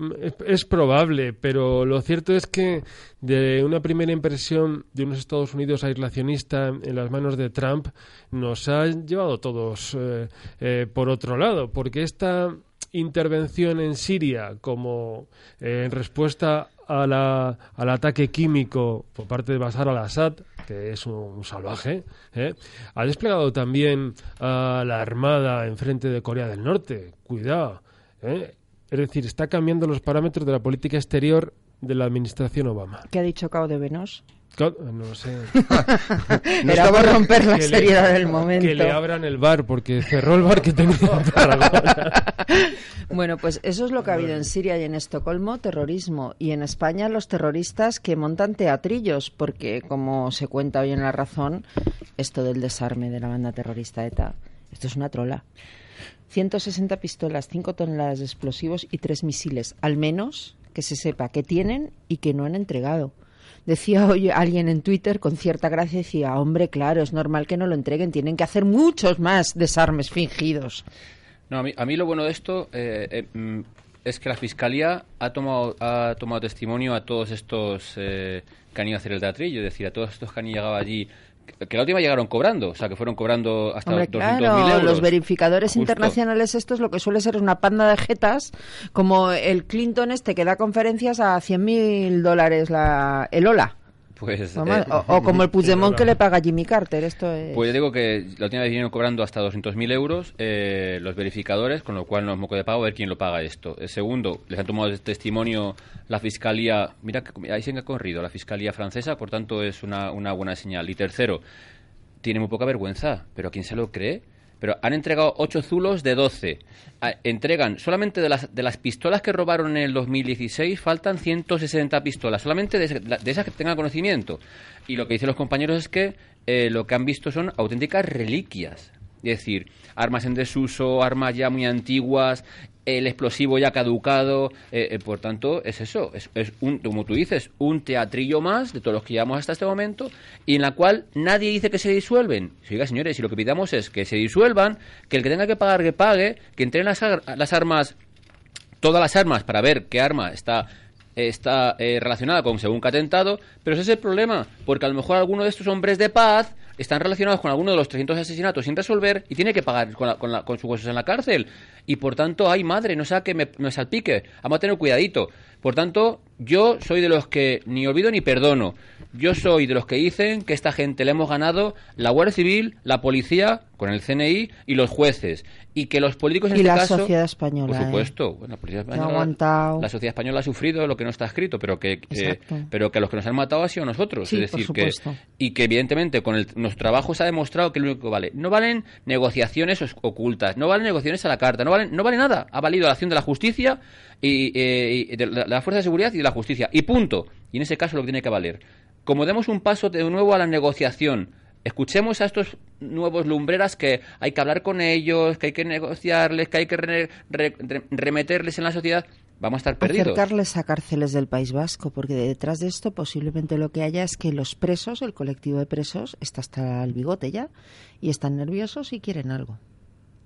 Mm, es, probable, pero lo cierto es que de una primera impresión de unos Estados Unidos aislacionista en las manos de Trump nos ha llevado todos eh, eh, por otro lado, porque esta intervención en Siria como eh, en respuesta a la, al ataque químico por parte de Bashar al-Assad, que es un, salvaje, ¿eh? ha desplegado también a la Armada en frente de Corea del Norte. Cuidado. ¿eh? Es decir, está cambiando los parámetros de la política exterior de la administración Obama. ¿Qué ha dicho Cao de Venos? No sé. no Era por romper la seriedad del momento. Que le abran el bar, porque cerró el bar que tenía Bueno, pues eso es lo que ha habido en Siria y en Estocolmo, terrorismo. Y en España los terroristas que montan teatrillos, porque como se cuenta hoy en La Razón, esto del desarme de la banda terrorista ETA, esto es una trola. 160 pistolas, 5 toneladas de explosivos y 3 misiles, al menos que se sepa que tienen y que no han entregado. Decía hoy alguien en Twitter con cierta gracia, decía, hombre, claro, es normal que no lo entreguen, tienen que hacer muchos más desarmes fingidos. No, a mí, a mí lo bueno de esto eh, eh, mm, es que la Fiscalía ha tomado, ha tomado testimonio a todos estos eh, que han ido a hacer el teatrillo, es decir, a todos estos que han llegado allí que la última llegaron cobrando, o sea, que fueron cobrando hasta Hombre, 200.000 euros. Los verificadores internacionales estos lo que suele ser es una panda de jetas, como el Clinton este que da conferencias a 100.000 dólares la, el OLA. Pues, o, eh, como el Puigdemont que le paga a Jimmy Carter. Esto es... Pues yo digo que la última vez vinieron cobrando hasta 200.000 euros eh, los verificadores, con lo cual no es moco de pago ver quién lo paga esto. El segundo, les han tomado testimonio la Fiscalía, mira, ahí se ha corrido la Fiscalía francesa, por tanto es una, una buena señal. Y tercero, tiene muy poca vergüenza, pero ¿a quién se lo cree? Pero han entregado 8 zulos de 12. entregan solamente de las, de las pistolas que robaron en el 2016, faltan 160 pistolas, solamente de, de esas que tengan conocimiento. Y lo que dicen los compañeros es que eh, lo que han visto son auténticas reliquias. Es decir, armas en desuso, armas ya muy antiguas, el explosivo ya caducado. eh, eh, por tanto, es eso. Es, es un, como tú dices, un teatrillo más de todos los que llevamos hasta este momento y en la cual nadie dice que se disuelven. Oiga, señores, si lo que pidamos es que se disuelvan, que el que tenga que pagar, que pague, que entren las, ar- las armas, todas las armas, para ver qué arma está está eh, relacionada con según qué atentado, pero ese es el problema, porque a lo mejor alguno de estos hombres de paz están relacionados con alguno de los 300 asesinatos sin resolver y tiene que pagar con, la- con, la- con sus huesos en la cárcel. Y por tanto, ay madre, no sea que me, me salpique, vamos a tener cuidadito. Por tanto, yo soy de los que ni olvido ni perdono. Yo soy de los que dicen que esta gente le hemos ganado la Guardia Civil, la policía, con el CNI y los jueces. Y que los políticos en Y este la caso. sociedad española, Por ¿eh? supuesto. Bueno, la ha española- la sociedad española ha sufrido lo que no está escrito, pero que, eh, pero que a los que nos han matado ha sido nosotros. Sí, es decir, por que y que evidentemente con el, nuestro trabajo se ha demostrado que lo único que vale. No valen negociaciones ocultas, no valen negociaciones a la carta, no valen, no vale nada. Ha valido la acción de la justicia y, eh, y de la, fuerza de seguridad y de la justicia. Y punto. Y en ese caso lo que tiene que valer. Como demos un paso de nuevo a la negociación, escuchemos a estos nuevos lumbreras que hay que hablar con ellos, que hay que negociarles, que hay que re- re- re- remeterles en la sociedad, vamos a estar perdidos. Acercarles a cárceles del País Vasco, porque detrás de esto posiblemente lo que haya es que los presos, el colectivo de presos, está hasta el bigote ya y están nerviosos y quieren algo.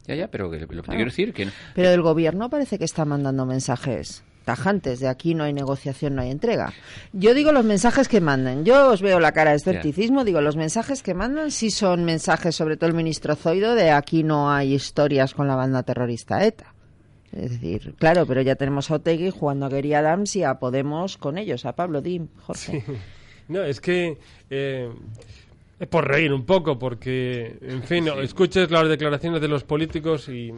Ya, ya, pero que- lo que te quiero decir que Pero el gobierno parece que está mandando mensajes tajantes de aquí no hay negociación, no hay entrega. Yo digo los mensajes que mandan. Yo os veo la cara de escepticismo, digo los mensajes que mandan sí son mensajes, sobre todo el ministro Zoido, de aquí no hay historias con la banda terrorista ETA. Es decir, claro, pero ya tenemos a Otegui jugando a Gary Adams y a Podemos con ellos, a Pablo Dim, Jorge. No, es que eh, por reír un poco, porque, en fin, escuches las declaraciones de los políticos y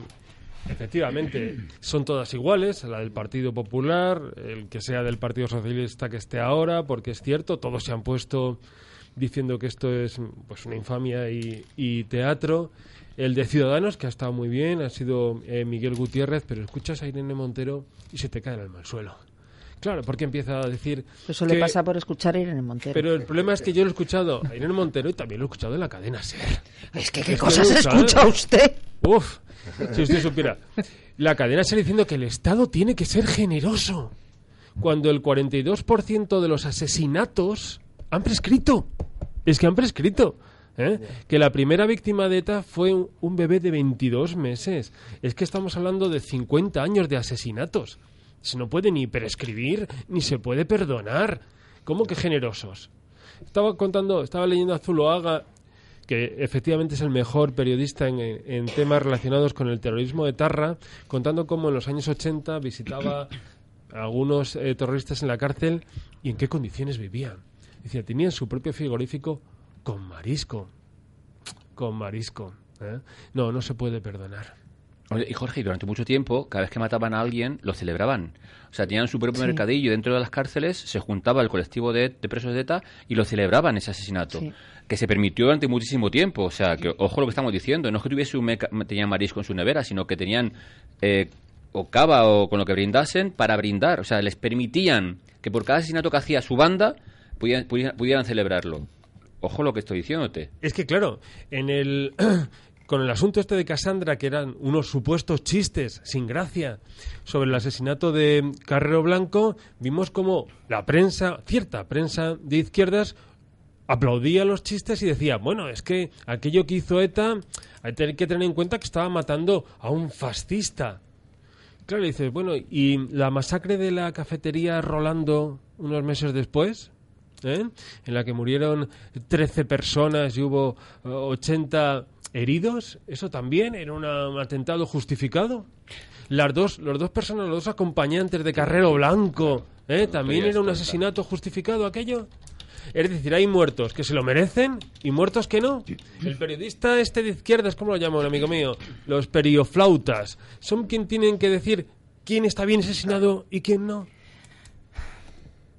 efectivamente son todas iguales, la del Partido Popular, el que sea del Partido Socialista que esté ahora, porque es cierto, todos se han puesto diciendo que esto es pues una infamia y, y teatro. El de Ciudadanos, que ha estado muy bien, ha sido eh, Miguel Gutiérrez, pero escuchas a Irene Montero y se te cae el alma al suelo. Claro, porque empieza a decir... Eso que- le pasa por escuchar a Irene Montero. pero el problema es que yo lo he escuchado a Irene Montero y también lo he escuchado en la cadena SER. Es que qué cosas escucha usted. Uf, si usted supiera. La cadena SER diciendo que el Estado tiene que ser generoso. Cuando el 42% de los asesinatos han prescrito. Es que han prescrito. ¿eh? Que la primera víctima de ETA fue un, un bebé de 22 meses. Es que estamos hablando de 50 años de asesinatos. Se no puede ni prescribir, ni se puede perdonar. ¿Cómo que generosos? Estaba contando, estaba leyendo a Zuloaga, que efectivamente es el mejor periodista en, temas relacionados con el terrorismo de Tarra, contando cómo en los años 80 visitaba a algunos eh, terroristas en la cárcel y en qué condiciones vivían. Decía, tenían su propio frigorífico con marisco. Con marisco. ¿eh? No, no se puede perdonar. Oye, Y Jorge, durante mucho tiempo, cada vez que mataban a alguien, lo celebraban. O sea, tenían su propio Sí. mercadillo y dentro de las cárceles, se juntaba el colectivo de, de presos de ETA y lo celebraban ese asesinato. Sí. Que se permitió durante muchísimo tiempo. O sea, que ojo lo que estamos diciendo. No es que tuviese un meca- tenían marisco en su nevera, sino que tenían eh, o cava o con lo que brindasen para brindar. O sea, les permitían que por cada asesinato que hacía su banda pudieran, pudieran- pudieran celebrarlo. Ojo lo que estoy diciéndote. Es que, claro, en el. Con el asunto este de Cassandra, que eran unos supuestos chistes sin gracia sobre el asesinato de Carrero Blanco, vimos como la prensa, cierta prensa de izquierdas, aplaudía los chistes y decía, bueno, es que aquello que hizo ETA hay que tener en cuenta que estaba matando a un fascista. Claro, dices, bueno, ¿y la masacre de la cafetería Rolando unos meses después? ¿eh? En la que murieron 13 personas y hubo eh, 80 heridos, ¿eso también era un atentado justificado? Las dos, los dos personas, los dos acompañantes de Carrero Blanco, ¿eh? ¿también era un asesinato justificado aquello? Es decir, hay muertos que se lo merecen y muertos que no. El periodista este de izquierdas, ¿cómo lo llama un amigo mío? Los perioflautas. Son quien tienen que decir quién está bien asesinado y quién no.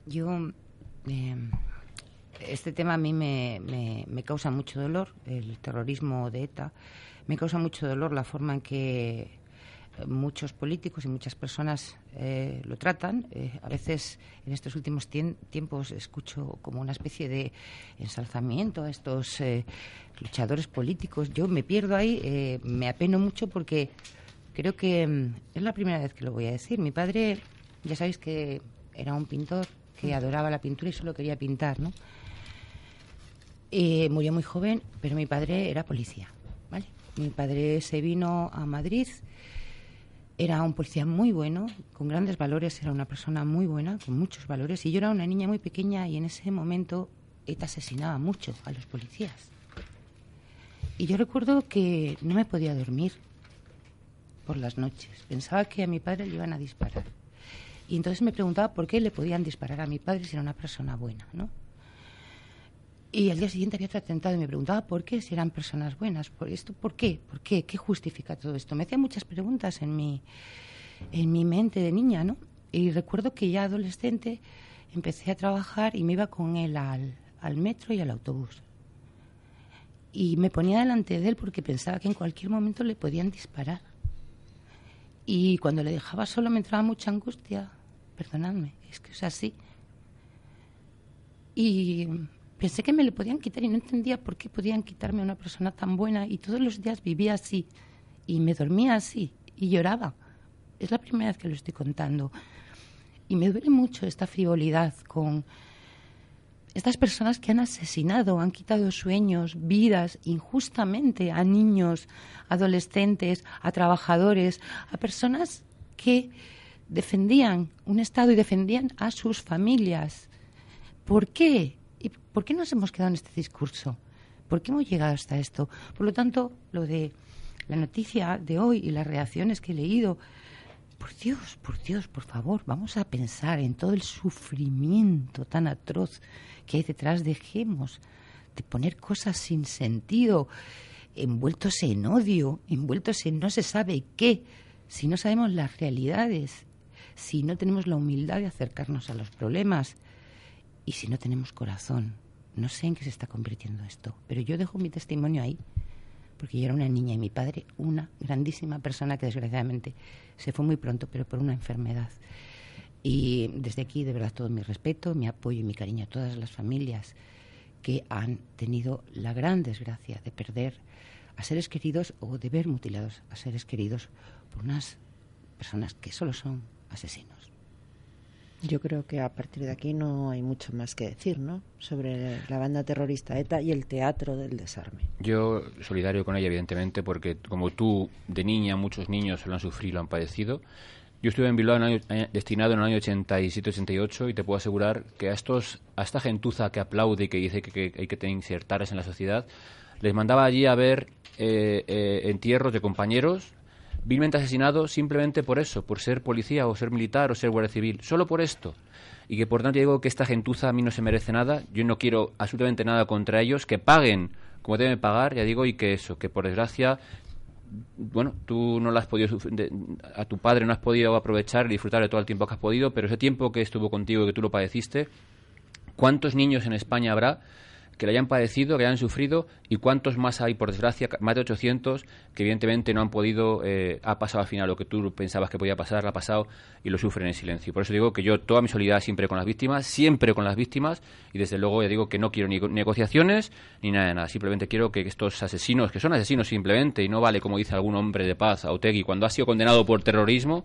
Yo, eh, este tema a mí me, me- me causa mucho dolor, el terrorismo de ETA. Me causa mucho dolor la forma en que eh, muchos políticos y muchas personas eh, lo tratan. Eh, a veces, en estos últimos tiempos, escucho como una especie de ensalzamiento a estos eh, luchadores políticos. Yo me pierdo ahí, me apeno mucho porque creo que mm, es la primera vez que lo voy a decir. Mi padre, ya sabéis que era un pintor que adoraba la pintura y solo quería pintar, ¿no? Eh, murió muy joven, pero mi padre era policía, ¿vale? Mi padre se vino a Madrid, era un policía muy bueno, con grandes valores, era una persona muy buena, con muchos valores, y yo era una niña muy pequeña y en ese momento ETA asesinaba mucho a los policías. Y yo recuerdo que no me podía dormir por las noches. Pensaba que a mi padre le iban a disparar. Y entonces me preguntaba por qué le podían disparar a mi padre si era una persona buena, ¿no? Y al día siguiente había otro atentado y me preguntaba por qué si eran personas buenas. ¿Por esto? ¿Por qué? ¿Por qué? ¿Qué justifica todo esto? Me hacía muchas preguntas en mi, en mi mente de niña, ¿no? Y recuerdo que ya adolescente empecé a trabajar y me iba con él al, metro y al autobús y me ponía delante de él porque pensaba que en cualquier momento le podían disparar. Y cuando le dejaba solo me entraba mucha angustia. Perdonadme, es que es así. Y pensé que me le podían quitar y no entendía por qué podían quitarme a una persona tan buena. Y todos los días vivía así. Y me dormía así. Y lloraba. Es la primera vez que lo estoy contando. Y me duele mucho esta frivolidad con estas personas que han asesinado, han quitado sueños, vidas injustamente a niños, adolescentes, a trabajadores, a personas que defendían un Estado y defendían a sus familias. ¿Por qué? ¿Y por qué nos hemos quedado en este discurso? ¿Por qué hemos llegado hasta esto? Por lo tanto, lo de la noticia de hoy y las reacciones que he leído, por Dios, por Dios, por favor, vamos a pensar en todo el sufrimiento tan atroz que hay detrás, dejemos de poner cosas sin sentido, envueltos en odio, envueltos en no se sabe qué, si no sabemos las realidades, si no tenemos la humildad de acercarnos a los problemas y si no tenemos corazón. No sé en qué se está convirtiendo esto, pero yo dejo mi testimonio ahí, porque yo era una niña y mi padre una grandísima persona que desgraciadamente se fue muy pronto, pero por una enfermedad. Y desde aquí, de verdad, todo mi respeto, mi apoyo y mi cariño a todas las familias que han tenido la gran desgracia de perder a seres queridos o de ver mutilados a seres queridos por unas personas que solo son asesinos. Yo creo que a partir de aquí no hay mucho más que decir, ¿no? Sobre la banda terrorista ETA y el teatro del desarme. Yo solidario con ella, evidentemente, porque como tú, de niña, muchos niños lo han sufrido, lo han padecido. Yo estuve en Bilbao eh, destinado en el año 87-88 y te puedo asegurar que a, estos, a esta gentuza que aplaude y que dice que, hay que insertarse en la sociedad, les mandaba allí a ver eh, eh, entierros de compañeros vilmente asesinados simplemente por eso, por ser policía o ser militar o ser guardia civil, solo por esto. Y que por tanto digo que esta gentuza a mí no se merece nada, yo no quiero absolutamente nada contra ellos, que paguen como deben pagar, ya digo, y que eso, que por desgracia bueno, tú no lo has podido, a tu padre no has podido aprovechar y disfrutar de todo el tiempo que has podido, pero ese tiempo que estuvo contigo y que tú lo padeciste, ¿cuántos niños en España habrá que le hayan padecido, que hayan sufrido, y cuántos más hay, por desgracia, más de 800, que evidentemente no han podido, eh, ha pasado al final lo que tú pensabas que podía pasar, ha pasado y lo sufren en silencio. Por eso digo que yo toda mi solidaridad siempre con las víctimas, siempre con las víctimas, y desde luego ya digo que no quiero ni negociaciones ni nada de nada. Simplemente quiero que estos asesinos, que son asesinos simplemente, y no vale como dice algún hombre de paz, Autegui, cuando ha sido condenado por terrorismo,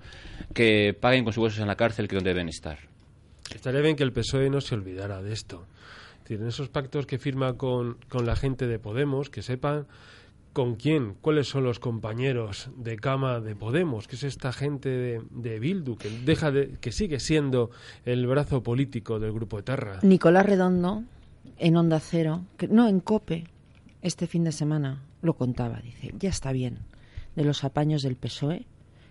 que paguen con sus huesos en la cárcel que donde deben estar. Estaría bien que el PSOE no se olvidara de esto en esos pactos que firma con, con la gente de Podemos, que sepan con quién, cuáles son los compañeros de cama de Podemos, que es esta gente de, de, Bildu, que deja de, que sigue siendo el brazo político del grupo de Terra. Nicolás Redondo, en Onda Cero, que, no, en COPE, este fin de semana, lo contaba, dice, ya está bien, de los apaños del PSOE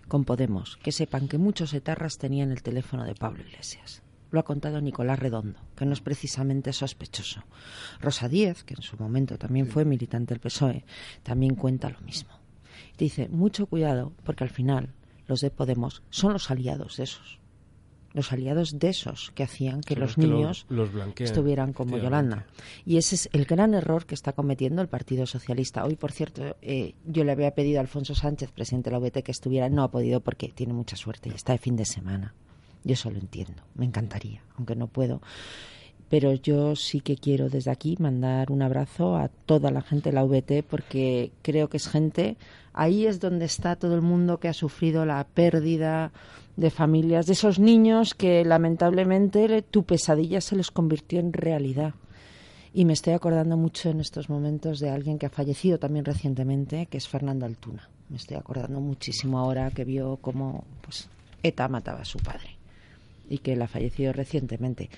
con Podemos, que sepan que muchos etarras tenían el teléfono de Pablo Iglesias lo ha contado Nicolás Redondo, que no es precisamente sospechoso. Rosa Díez, que en su momento también fue militante del PSOE, también cuenta lo mismo. Dice, mucho cuidado, porque al final los de Podemos son los aliados de esos. Los aliados de esos que hacían que los niños estuvieran como Yolanda. Y ese es el gran error que está cometiendo el Partido Socialista. Hoy, por cierto, eh, yo le había pedido a Alfonso Sánchez, presidente de la OBT, que estuviera. No ha podido porque tiene mucha suerte y está de fin de semana. Yo eso lo entiendo, me encantaría, aunque no puedo. pero yo sí que quiero desde aquí mandar un abrazo a toda la gente de la VT porque creo que es gente, ahí es donde está todo el mundo que ha sufrido la pérdida de familias, de esos niños que lamentablemente tu pesadilla se les convirtió en realidad. Y me estoy acordando mucho en estos momentos de alguien que ha fallecido también recientemente, que es Fernando Altuna. Me estoy acordando muchísimo ahora que vio cómo pues, ETA mataba a su padre y que él ha fallecido recientemente.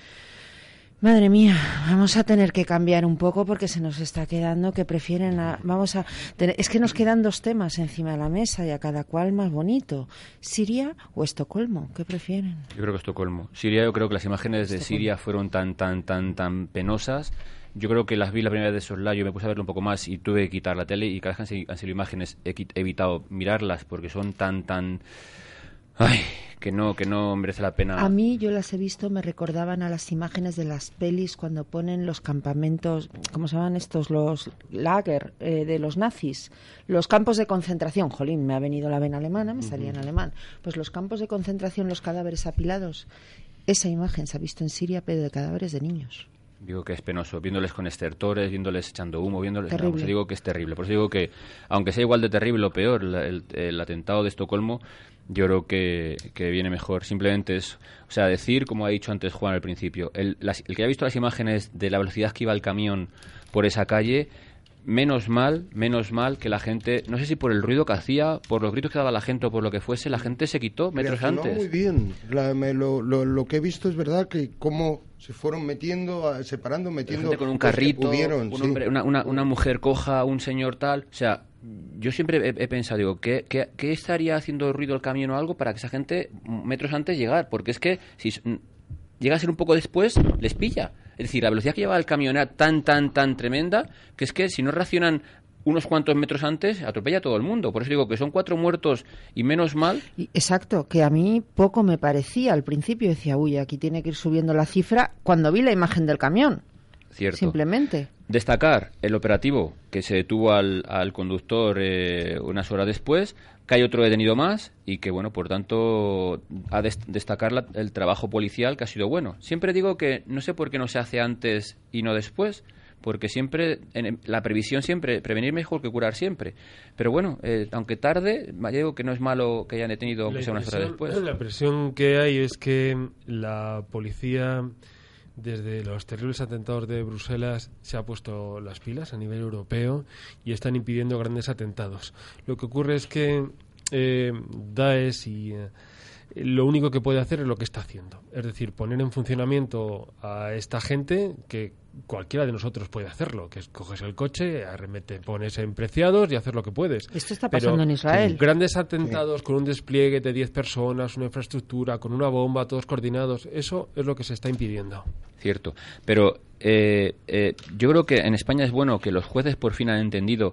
Madre mía, vamos a tener que cambiar un poco porque se nos está quedando que prefieren a, vamos a es que nos quedan dos temas encima de la mesa y a cada cual más bonito, Siria o Estocolmo, ¿qué prefieren? Yo creo que Estocolmo. Siria, yo creo que las imágenes de Siria fueron tan tan tan tan penosas. Yo creo que las vi la primera vez de soslayo, me puse a verlo un poco más y tuve que quitar la tele y cada vez que han sido imágenes he evitado mirarlas porque son tan tan Ay, que no, que no merece la pena. A mí yo las he visto, me recordaban a las imágenes de las pelis cuando ponen los campamentos, ¿cómo se llaman estos? Los lager eh, de los nazis, los campos de concentración. Jolín, me ha venido la vena alemana, me salía en alemán. Pues los campos de concentración, los cadáveres apilados. Esa imagen se ha visto en Siria, pero de cadáveres de niños. Digo que es penoso, viéndoles con estertores, viéndoles echando humo, viéndoles... Terrible. digo que es terrible. Por eso digo que, aunque sea igual de terrible o peor, el atentado de Estocolmo yo creo que, viene mejor. Simplemente es, o sea, decir, como ha dicho antes Juan al principio, el, el que ha visto las imágenes de la velocidad que iba el camión por esa calle, menos mal, menos mal que la gente, no sé si por el ruido que hacía, por los gritos que daba la gente o por lo que fuese, la gente se quitó metros antes. muy bien. lo, lo, que he visto es verdad que cómo se fueron metiendo, separando, metiendo. con un carrito, un hombre, una, una, una mujer coja, un señor tal. O sea, yo siempre he, pensado, digo, ¿qué, ¿qué, estaría haciendo ruido el camión o algo para que esa gente metros antes llegar? Porque es que si llega a ser un poco después, les pilla. Es decir, la velocidad que lleva el camión era tan, tan, tan tremenda que es que si no reaccionan unos cuantos metros antes, atropella a todo el mundo. Por eso digo que son cuatro muertos y menos mal. Exacto, que a mí poco me parecía al principio. Decía, uy, aquí tiene que ir subiendo la cifra cuando vi la imagen del camión. Cierto. Simplemente. Destacar el operativo que se detuvo al, conductor eh, unas horas después, que hay otro detenido más y que, bueno, por tanto, a destacar el trabajo policial que ha sido bueno. Siempre digo que no sé por qué no se hace antes y no después, porque siempre, en, la previsión siempre, prevenir mejor que curar siempre. Pero bueno, eh, aunque tarde, digo que no es malo que hayan detenido, aunque sea unas horas después. La presión que hay es que la policía desde los terribles atentados de Bruselas se ha puesto las pilas a nivel europeo y están impidiendo grandes atentados. Lo que ocurre es que eh, Daesh y eh, lo único que puede hacer es lo que está haciendo, es decir, poner en funcionamiento a esta gente que cualquiera de nosotros puede hacerlo, que es coges el coche, arremete, pones en preciados y hacer lo que puedes. Esto está pasando en Israel. Grandes atentados con un despliegue de 10 personas, una infraestructura, con una bomba, todos coordinados, eso es lo que se está impidiendo. Cierto, pero eh, eh, yo creo que en España es bueno que los jueces por fin han entendido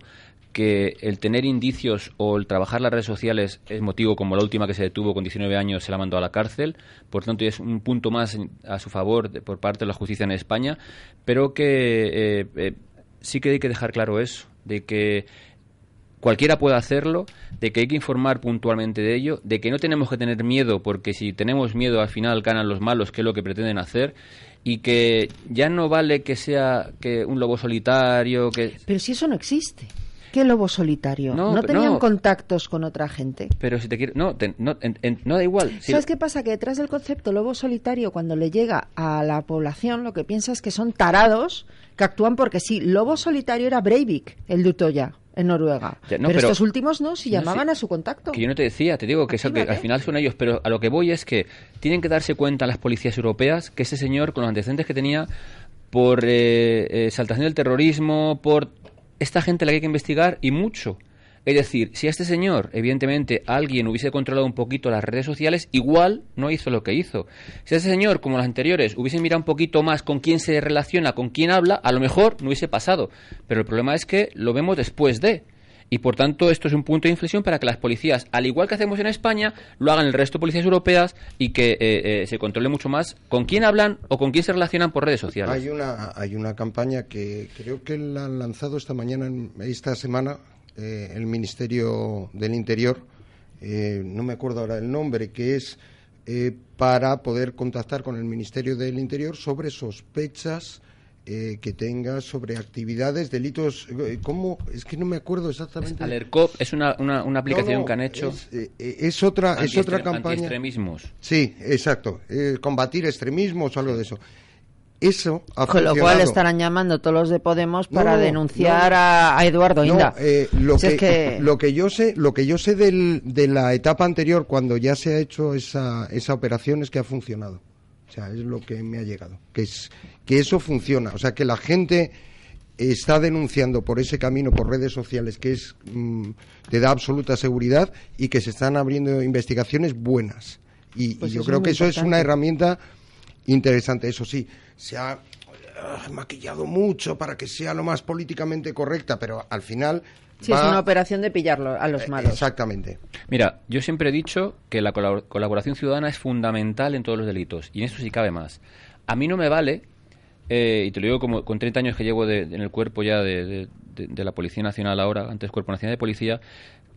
que el tener indicios o el trabajar las redes sociales es motivo, como la última que se detuvo con 19 años, se la mandó a la cárcel. Por tanto, es un punto más a su favor por parte de la justicia en España. Pero que eh, eh, sí que hay que dejar claro eso, de que cualquiera puede hacerlo, de que hay que informar puntualmente de ello, de que no tenemos que tener miedo, porque si tenemos miedo al final ganan los malos, que es lo que pretenden hacer, y que ya no vale que sea que un lobo solitario, que... Pero si eso no existe. ¿Qué lobo solitario? ¿No, tenían contactos con otra gente? Pero si te quieres... No, no, no da igual. ¿Sabes qué pasa? Que detrás del concepto lobo solitario, cuando le llega a la población, lo que piensa es que son tarados que actúan porque sí. Lobo solitario era Breivik, el de Utoya en Noruega. pero, estos últimos no, si llamaban a su contacto. Que yo no te decía, te digo que, que, al final son ellos, pero a lo que voy es que tienen que darse cuenta las policías europeas que ese señor, con los antecedentes que tenía por eh, eh saltación del terrorismo, por esta gente la hay que investigar y mucho. Es decir, si a este señor, evidentemente, alguien hubiese controlado un poquito las redes sociales, igual no hizo lo que hizo. Si a este señor, como los anteriores, hubiese mirado un poquito más con quién se relaciona, con quién habla, a lo mejor no hubiese pasado. Pero el problema es que lo vemos después de. Y por tanto, esto es un punto de inflexión para que las policías, al igual que hacemos en España, lo hagan el resto de policías europeas y que eh, eh, se controle mucho más con quién hablan o con quién se relacionan por redes sociales. Hay una, hay una campaña que creo que la han lanzado esta mañana, esta semana, eh, el Ministerio del Interior, no me acuerdo ahora el nombre, que es para poder contactar con el Ministerio del Interior sobre sospechas eh, que tenga sobre actividades, delitos. eh, ¿Cómo? Es que no me acuerdo exactamente. Alercop es una, una, una aplicación No, no, que han hecho. Es, eh, es otra, es otra campaña. Antiextremismos. Sí, exacto. Eh, combatir extremismos o algo de eso. Eso ha Con lo cual estarán llamando todos los de Podemos para No, denunciar no. a, a Eduardo No, Inda. eh, lo, Si que, es que- lo que yo sé, lo que yo sé del- de la etapa anterior, cuando ya se ha hecho esa, esa operación, es que ha funcionado. O sea, es lo que me ha llegado. Que, es, que eso funciona. O sea, que la gente está denunciando por ese camino, por redes sociales, que es mm, te da absoluta seguridad y que se están abriendo investigaciones buenas. Y, y Pues yo creo que eso es una herramienta interesante. Eso sí, se ha ah, maquillado mucho para que sea lo más políticamente correcta, pero al final Sí, es una operación de pillarlo a los malos. Exactamente. Mira, yo siempre he dicho que la colabor- colaboración ciudadana es fundamental en todos los delitos, y en eso sí cabe más. A mí no me vale, eh, y te lo digo como con 30 años que llevo de- en el cuerpo ya de, de- de- de la Policía Nacional ahora, antes Cuerpo Nacional de Policía,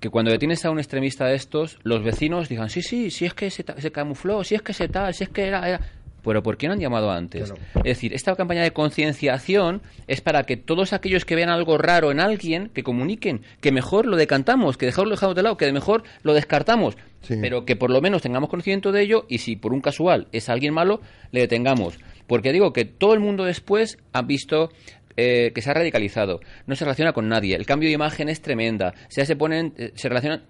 que cuando detienes a un extremista de estos, los vecinos digan, sí, sí, si es que se, camufló, si es que se tal, si es que era... era". Pero ¿por qué no han llamado antes? Es decir, esta campaña de concienciación es para que todos aquellos que vean algo raro en alguien, que comuniquen, que mejor lo decantamos, que mejor lo dejamos de lado, que mejor lo descartamos, pero que por lo menos tengamos conocimiento de ello y si por un casual es alguien malo, le detengamos. Porque digo que todo el mundo después ha visto eh, que se ha radicalizado, no se relaciona con nadie, el cambio de imagen es tremenda, ya se ponen, eh, se relacionan...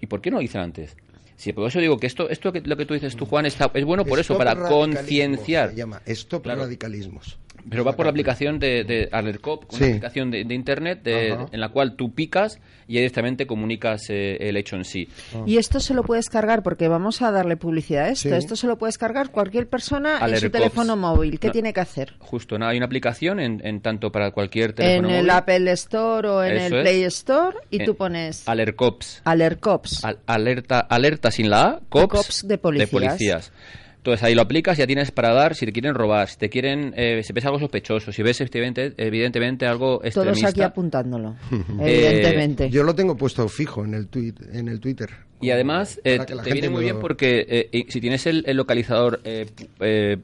¿Y por qué no lo dicen antes? Sí, por eso digo que esto, esto que, lo que tú dices tú, Juan, está, es bueno por eso, para concienciar. Se llama Stop Claro. radicalismos. Pero va por la aplicación de, de Alercop, una Sí. aplicación de, de Internet de- en la cual tú picas y directamente comunicas eh, el hecho en sí. Y esto se lo puedes cargar, porque vamos a darle publicidad a esto. Sí. Esto se lo puedes cargar cualquier persona en su teléfono móvil. ¿Qué No. tiene que hacer? Justo, nada, hay una aplicación en, en tanto para cualquier En teléfono el móvil. Apple Store o en Eso el es. Play Store y Eh, tú pones Alercops. Alercops. Al- alerta, alerta sin la A, cops, cops de policías. Entonces ahí lo aplicas, ya tienes para dar si te quieren robar, si te quieren, eh, si ves algo sospechoso, si ves evidentemente, evidentemente algo Todos extremista. aquí apuntándolo, Eh, evidentemente. Yo lo tengo puesto fijo en el, tuit, en el Twitter. Y además eh, te viene muy lo- bien porque eh, si tienes el, el localizador eh, eh,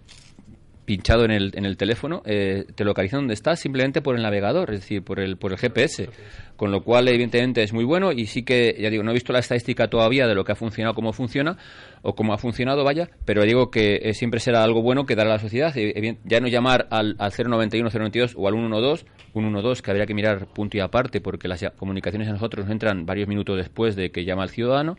pinchado en el, en el teléfono, eh, te localiza donde estás simplemente por el navegador, es decir, por el, por el GPS. Con lo cual, evidentemente, es muy bueno y sí que, ya digo, no he visto la estadística todavía de lo que ha funcionado, cómo funciona o cómo ha funcionado, vaya, pero digo que eh, siempre será algo bueno que dar a la sociedad. Eh, ya no llamar al, al 091, 092 o al 112, 112 que habría que mirar punto y aparte porque las comunicaciones a nosotros nos entran varios minutos después de que llama el ciudadano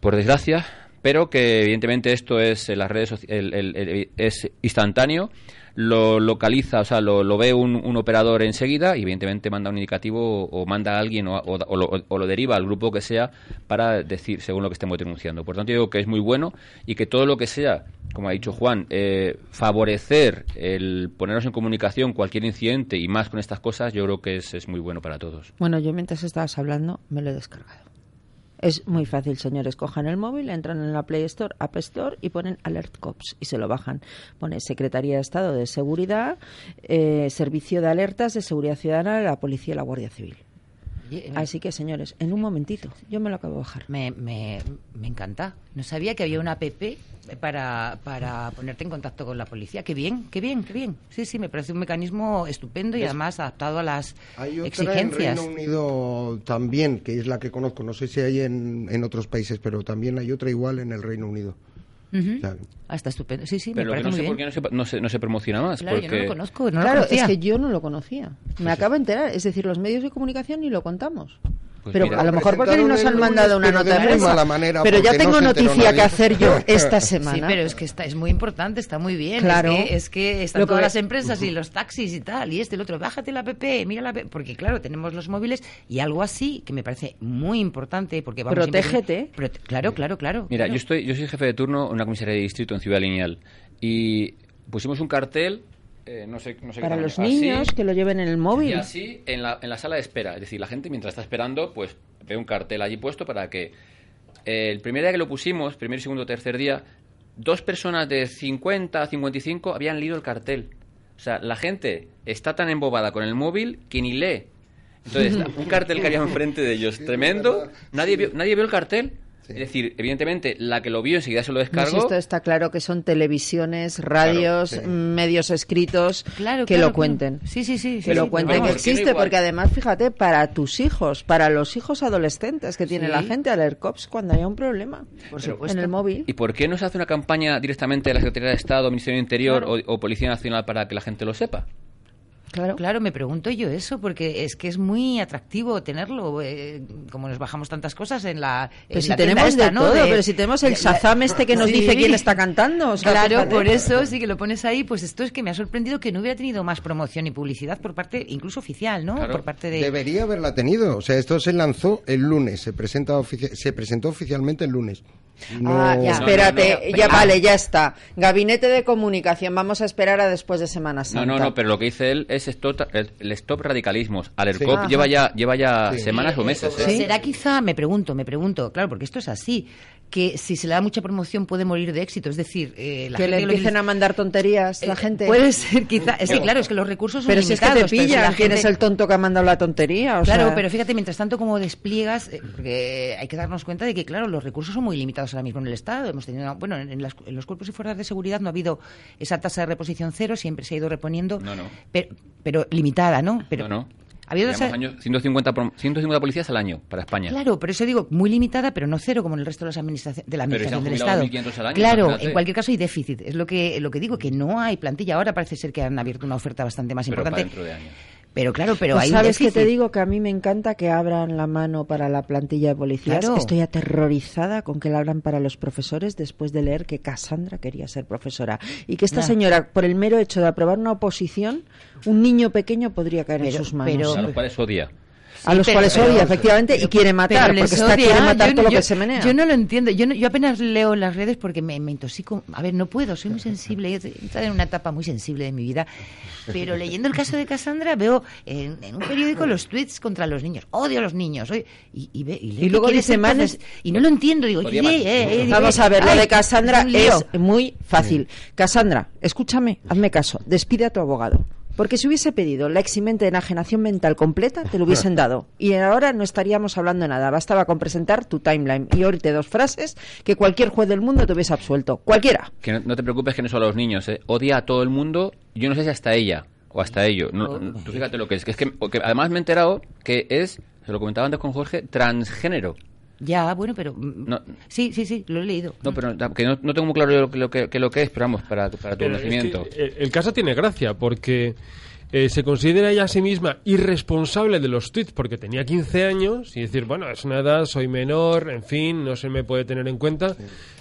por desgracia, pero que evidentemente esto es en las redes el- es instantáneo, lo localiza, o sea, lo, ve un, operador enseguida y evidentemente manda un indicativo o, manda a alguien o, lo, deriva al grupo que sea para decir según lo que estemos denunciando. Por tanto, digo que es muy bueno y que todo lo que sea, como ha dicho Juan, eh, favorecer el ponernos en comunicación cualquier incidente y más con estas cosas, yo creo que es, es muy bueno para todos. Bueno, yo mientras estabas hablando me lo he descargado. Es muy fácil, señores. Cojan el móvil, entran en la Play Store, App Store y ponen Alert Cops y se lo bajan. Pone Secretaría de Estado de Seguridad, eh, Servicio de Alertas de Seguridad Ciudadana la Policía y la Guardia Civil. Así que, señores, en un momentito, yo me lo acabo de bajar. Me, me, me encanta. No sabía que había una app para, para ponerte en contacto con la policía. Qué bien, qué bien, qué bien. Sí, sí, me parece un mecanismo estupendo y además adaptado a las Hay otra exigencias. en Reino Unido también, que es la que conozco. No sé si hay en, en otros países, pero también hay otra igual en el Reino Unido. O sea, Ah, está estupendo. Sí, sí, Pero me lo que parece no sé muy por bien. qué no se, no se, no se promociona más. Claro, yo no porque... lo conozco, no claro, es que yo no lo conocía. Me acabo de enterar. Es decir, los medios de comunicación ni lo contamos. Pues pero mira, a lo mejor porque presentaron nos han mandado una nota de prensa. mala manera, pero ya no tengo noticia nadie. que hacer yo esta semana. Sí, pero es que está, es muy importante, está muy bien. Claro. Es que, es que están Lo todas las empresas y los taxis y tal, y este y el otro. Bájate la app, mira la app. Porque, claro, tenemos los móviles y algo así que me parece muy importante. porque vamos siempre- Protégete. Prote- claro, claro, claro. Mira, claro. yo estoy, yo soy jefe de turno en una comisaría de distrito en Ciudad Lineal y pusimos un cartel, eh, no sé, no sé qué Para tamaño, los así, niños que lo lleven en el y móvil. así en la, en la sala de espera. Es decir, la gente mientras está esperando, pues ve un cartel allí puesto para que eh, el primer día que lo pusimos, primer, segundo, tercer día, dos personas de 50 a 55 habían leído el cartel. O sea, la gente está tan embobada con el móvil que ni lee. Entonces, un cartel que había enfrente de ellos, tremendo, nadie vio, nadie vio el cartel. Es decir, evidentemente, la que lo vio enseguida se lo descargó. esto está claro que son televisiones, radios, medios escritos claro, que lo cuenten. Sí, sí, sí. Que lo cuenten que existe, porque además, fíjate, para tus hijos, para los hijos adolescentes que tiene la gente, a leer COPS cuando haya un problema en el móvil. ¿Y por qué no se hace una campaña directamente de la Secretaría de Estado, Ministerio del Interior o Policía Nacional para que la gente lo sepa? Claro. claro, me pregunto yo eso, porque es que es muy atractivo tenerlo, eh, como nos bajamos tantas cosas en la. Pero si tenemos de todo, pero si tenemos el Shazam este que nos dice quién está cantando. claro, por eso sí que lo pones ahí, pues esto es que me ha sorprendido que no hubiera tenido más promoción y publicidad por parte, incluso oficial, ¿no? Por parte de. Debería haberla tenido, o sea, esto se lanzó el lunes, se, presenta se presentó oficialmente el lunes. Ah, espérate, ya vale, ya está. Gabinete de comunicación, vamos a esperar a después de Semana Santa. No, no, no, pero lo que dice él es stop, el stop radicalismos. Alercop lleva ya, lleva ya semanas o meses. ¿eh? ¿Será quizá, me pregunto, me pregunto, claro, porque esto es así, que si se le da mucha promoción puede morir de éxito. Es decir, eh, la que le empiecen a mandar tonterías la eh, gente. Puede ser, quizá. Es que claro, es que los recursos son pero limitados. Pero si es que te pillan, quién es el tonto que ha mandado la tontería. claro, pero fíjate, mientras tanto, como despliegas, eh, porque hay que darnos cuenta de que, claro, los recursos son muy limitados ahora mismo en el Estado. Hemos tenido, bueno, en, los cuerpos y fuerzas de seguridad no ha habido esa tasa de reposición cero, siempre se ha ido reponiendo. No, no. Pero, pero limitada, ¿no? Pero, no, no. Había 150, 150 policías al año para España. Claro, pero eso digo, muy limitada, pero no cero como en el resto de, las administraciones de la administración del Estado. claro, en cualquier caso hay déficit. Es lo que, lo que digo, que no hay plantilla. Ahora parece ser que han abierto una oferta bastante más importante. dentro de años. Pero claro, pero pues ¿Sabes que te digo? Que a mí me encanta que abran la mano para la plantilla de policías. Estoy aterrorizada con que la abran para los profesores después de leer que Cassandra quería ser profesora. Y que esta señora, por el mero hecho de aprobar una oposición, un niño pequeño podría caer en sus manos. Pero, a los cuales odia a los cuales odia, efectivamente, y quiere matar, porque está, quiere matar todo lo que se menea. Yo no lo entiendo, yo, yo apenas leo las redes porque me, me, intoxico. A ver, no puedo, soy muy sensible, he entrado en una etapa muy sensible de mi vida, pero leyendo el caso de Cassandra veo en, un periódico los tweets contra los niños. Odio a los niños. y, y, y, luego dice manes y no lo entiendo. Digo, eh, Vamos a ver, lo de Cassandra es muy fácil. Cassandra, escúchame, hazme caso, despide a tu abogado. Porque si hubiese pedido la eximente de enajenación mental completa, te lo hubiesen dado. Y ahora no estaríamos hablando de nada. Bastaba con presentar tu timeline y oírte dos frases que cualquier juez del mundo te hubiese absuelto. Cualquiera. Que no, te preocupes que no solo a los niños. ¿eh? Odia a todo el mundo. Yo no sé si hasta ella o hasta ello. No, tú fíjate lo que es. Que es que, además me he enterado que es, se lo comentaba antes con Jorge, transgénero. Ya, bueno, pero... Mm, sí, sí, sí, lo he leído. No, pero no, que no, tengo muy claro lo, que, lo que es, pero vamos, para, para tu conocimiento. el, caso tiene gracia, porque eh, se considera ella a sí misma irresponsable de los tweets porque tenía 15 años y decir, bueno, es una edad, soy menor, en fin, no se me puede tener en cuenta.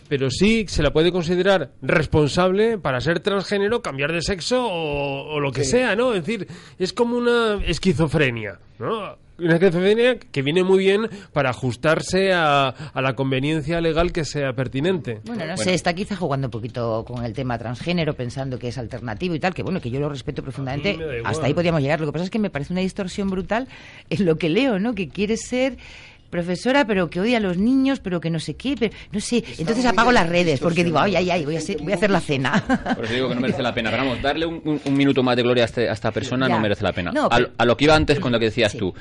Pero sí se la puede considerar responsable para ser transgénero, cambiar de sexo o, lo que sea, ¿no? Es decir, es como una esquizofrenia, ¿no? Una esquizofrenia que viene muy bien para ajustarse a, la conveniencia legal que sea pertinente. Bueno, no sé, está quizá jugando un poquito con el tema transgénero, pensando que es alternativo y tal, que bueno, que yo lo respeto profundamente. Hasta ahí podríamos llegar. Lo que pasa es que me parece una distorsión brutal en lo que leo, ¿no? Que quiere ser profesora, pero que odia a los niños, pero que no sé qué, pero no sé. Entonces apago las redes porque digo, ay, ay, ay, voy a hacer, voy a hacer la cena. Por eso digo que no merece la pena. Pero vamos, darle un, minuto más de gloria a, este, esta persona no merece la pena. a, lo que iba antes con lo que decías tú.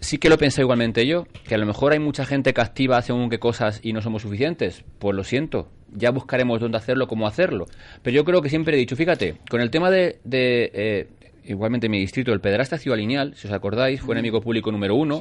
Sí que lo pensé igualmente yo, que a lo mejor hay mucha gente que activa según qué cosas y no somos suficientes. Pues lo siento, ya buscaremos dónde hacerlo, cómo hacerlo. Pero yo creo que siempre he dicho, fíjate, con el tema de, eh, igualmente mi distrito, el pederasta Ciudad Lineal, si os acordáis, fue enemigo público número uno.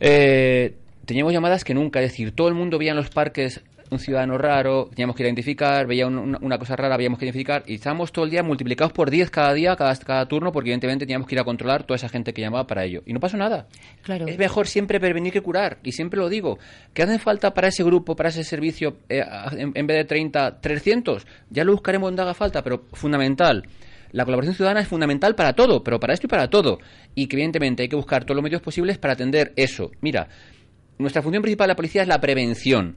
Eh, teníamos llamadas que nunca, es decir, todo el mundo veía en los parques un ciudadano raro, teníamos que identificar, veía una, cosa rara, habíamos que identificar, y estábamos todo el día multiplicados por 10 cada día, cada, cada turno, porque evidentemente teníamos que ir a controlar toda esa gente que llamaba para ello. Y no pasó nada. Claro. Es mejor siempre prevenir que curar, y siempre lo digo. ¿Qué hacen falta para ese grupo, para ese servicio, eh, en, vez de 30, 300? Ya lo buscaremos donde haga falta, pero fundamental. La colaboración ciudadana es fundamental para todo, pero para esto y para todo. Y que evidentemente hay que buscar todos los medios posibles para atender eso. Mira, nuestra función principal de la policía es la prevención.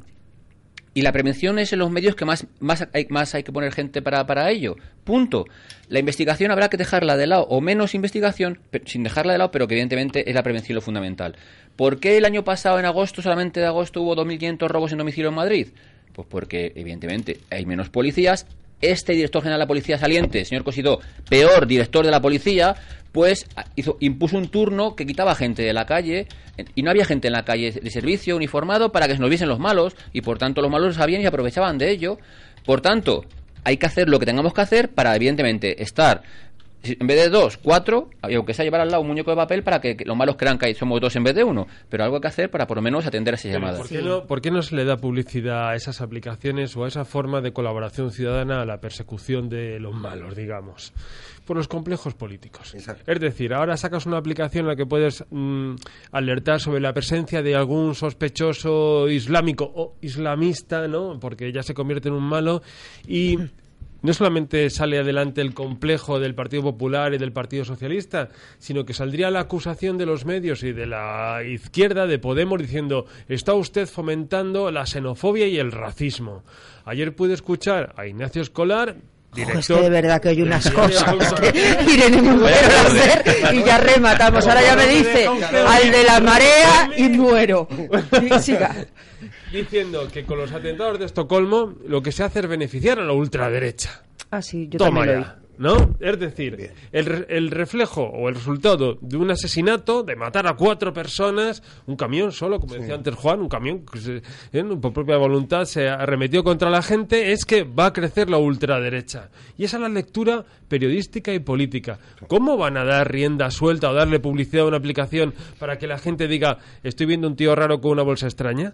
Y la prevención es en los medios que más, más, hay, más hay que poner gente para, para ello. Punto. La investigación habrá que dejarla de lado, o menos investigación, sin dejarla de lado, pero que evidentemente es la prevención lo fundamental. ¿Por qué el año pasado, en agosto, solamente de agosto, hubo 2.500 robos en domicilio en Madrid? Pues porque, evidentemente, hay menos policías este director general de la policía saliente, señor Cosidó, peor director de la policía, pues hizo, impuso un turno que quitaba gente de la calle y no había gente en la calle de servicio uniformado para que se nos viesen los malos y por tanto los malos lo sabían y aprovechaban de ello. Por tanto, hay que hacer lo que tengamos que hacer para evidentemente estar en vez de dos, cuatro, aunque sea llevar al lado un muñeco de papel para que, los malos crean que somos dos en vez de uno, pero algo hay que hacer para por lo menos atender a esas llamadas. ¿por qué, no, ¿Por qué no se le da publicidad a esas aplicaciones o a esa forma de colaboración ciudadana a la persecución de los malos, digamos? Por los complejos políticos. Es decir, ahora sacas una aplicación en la que puedes mm, alertar sobre la presencia de algún sospechoso islámico o islamista, ¿no? Porque ya se convierte en un malo y no solamente sale adelante el complejo del Partido Popular y del Partido Socialista, sino que saldría la acusación de los medios y de la izquierda de Podemos diciendo está usted fomentando la xenofobia y el racismo. Ayer pude escuchar a Ignacio Escolar Director. es que de verdad que hay unas cosas que Irene hacer y ya rematamos. Ahora ya me dice al de la marea y muero. siga diciendo que con los atentados de Estocolmo lo que se hace es beneficiar a la ultraderecha. Ah, sí, yo Toma también ya. ¿No? Es decir, el, el, reflejo o el resultado de un asesinato, de matar a cuatro personas, un camión solo, como decía antes Juan, un camión que ¿eh? por propia voluntad se arremetió contra la gente, es que va a crecer la ultraderecha. Y esa es la lectura periodística y política. ¿Cómo van a dar rienda suelta o darle publicidad a una aplicación para que la gente diga, estoy viendo un tío raro con una bolsa extraña?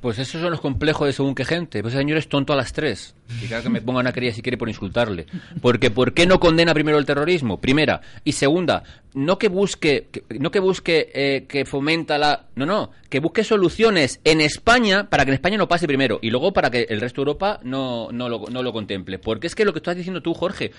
Pues esos son los complejos de según qué gente. Pues ese señor es tonto a las tres. Claro que me ponga una querella si quiere por insultarle. Porque ¿por qué no condena primero el terrorismo? Primera. Y segunda, no que busque, no que busque eh, que fomenta la... No, no, que busque soluciones en España para que en España no pase primero y luego para que el resto de Europa no, no, lo, no lo contemple. Porque es que lo que estás diciendo tú, Jorge,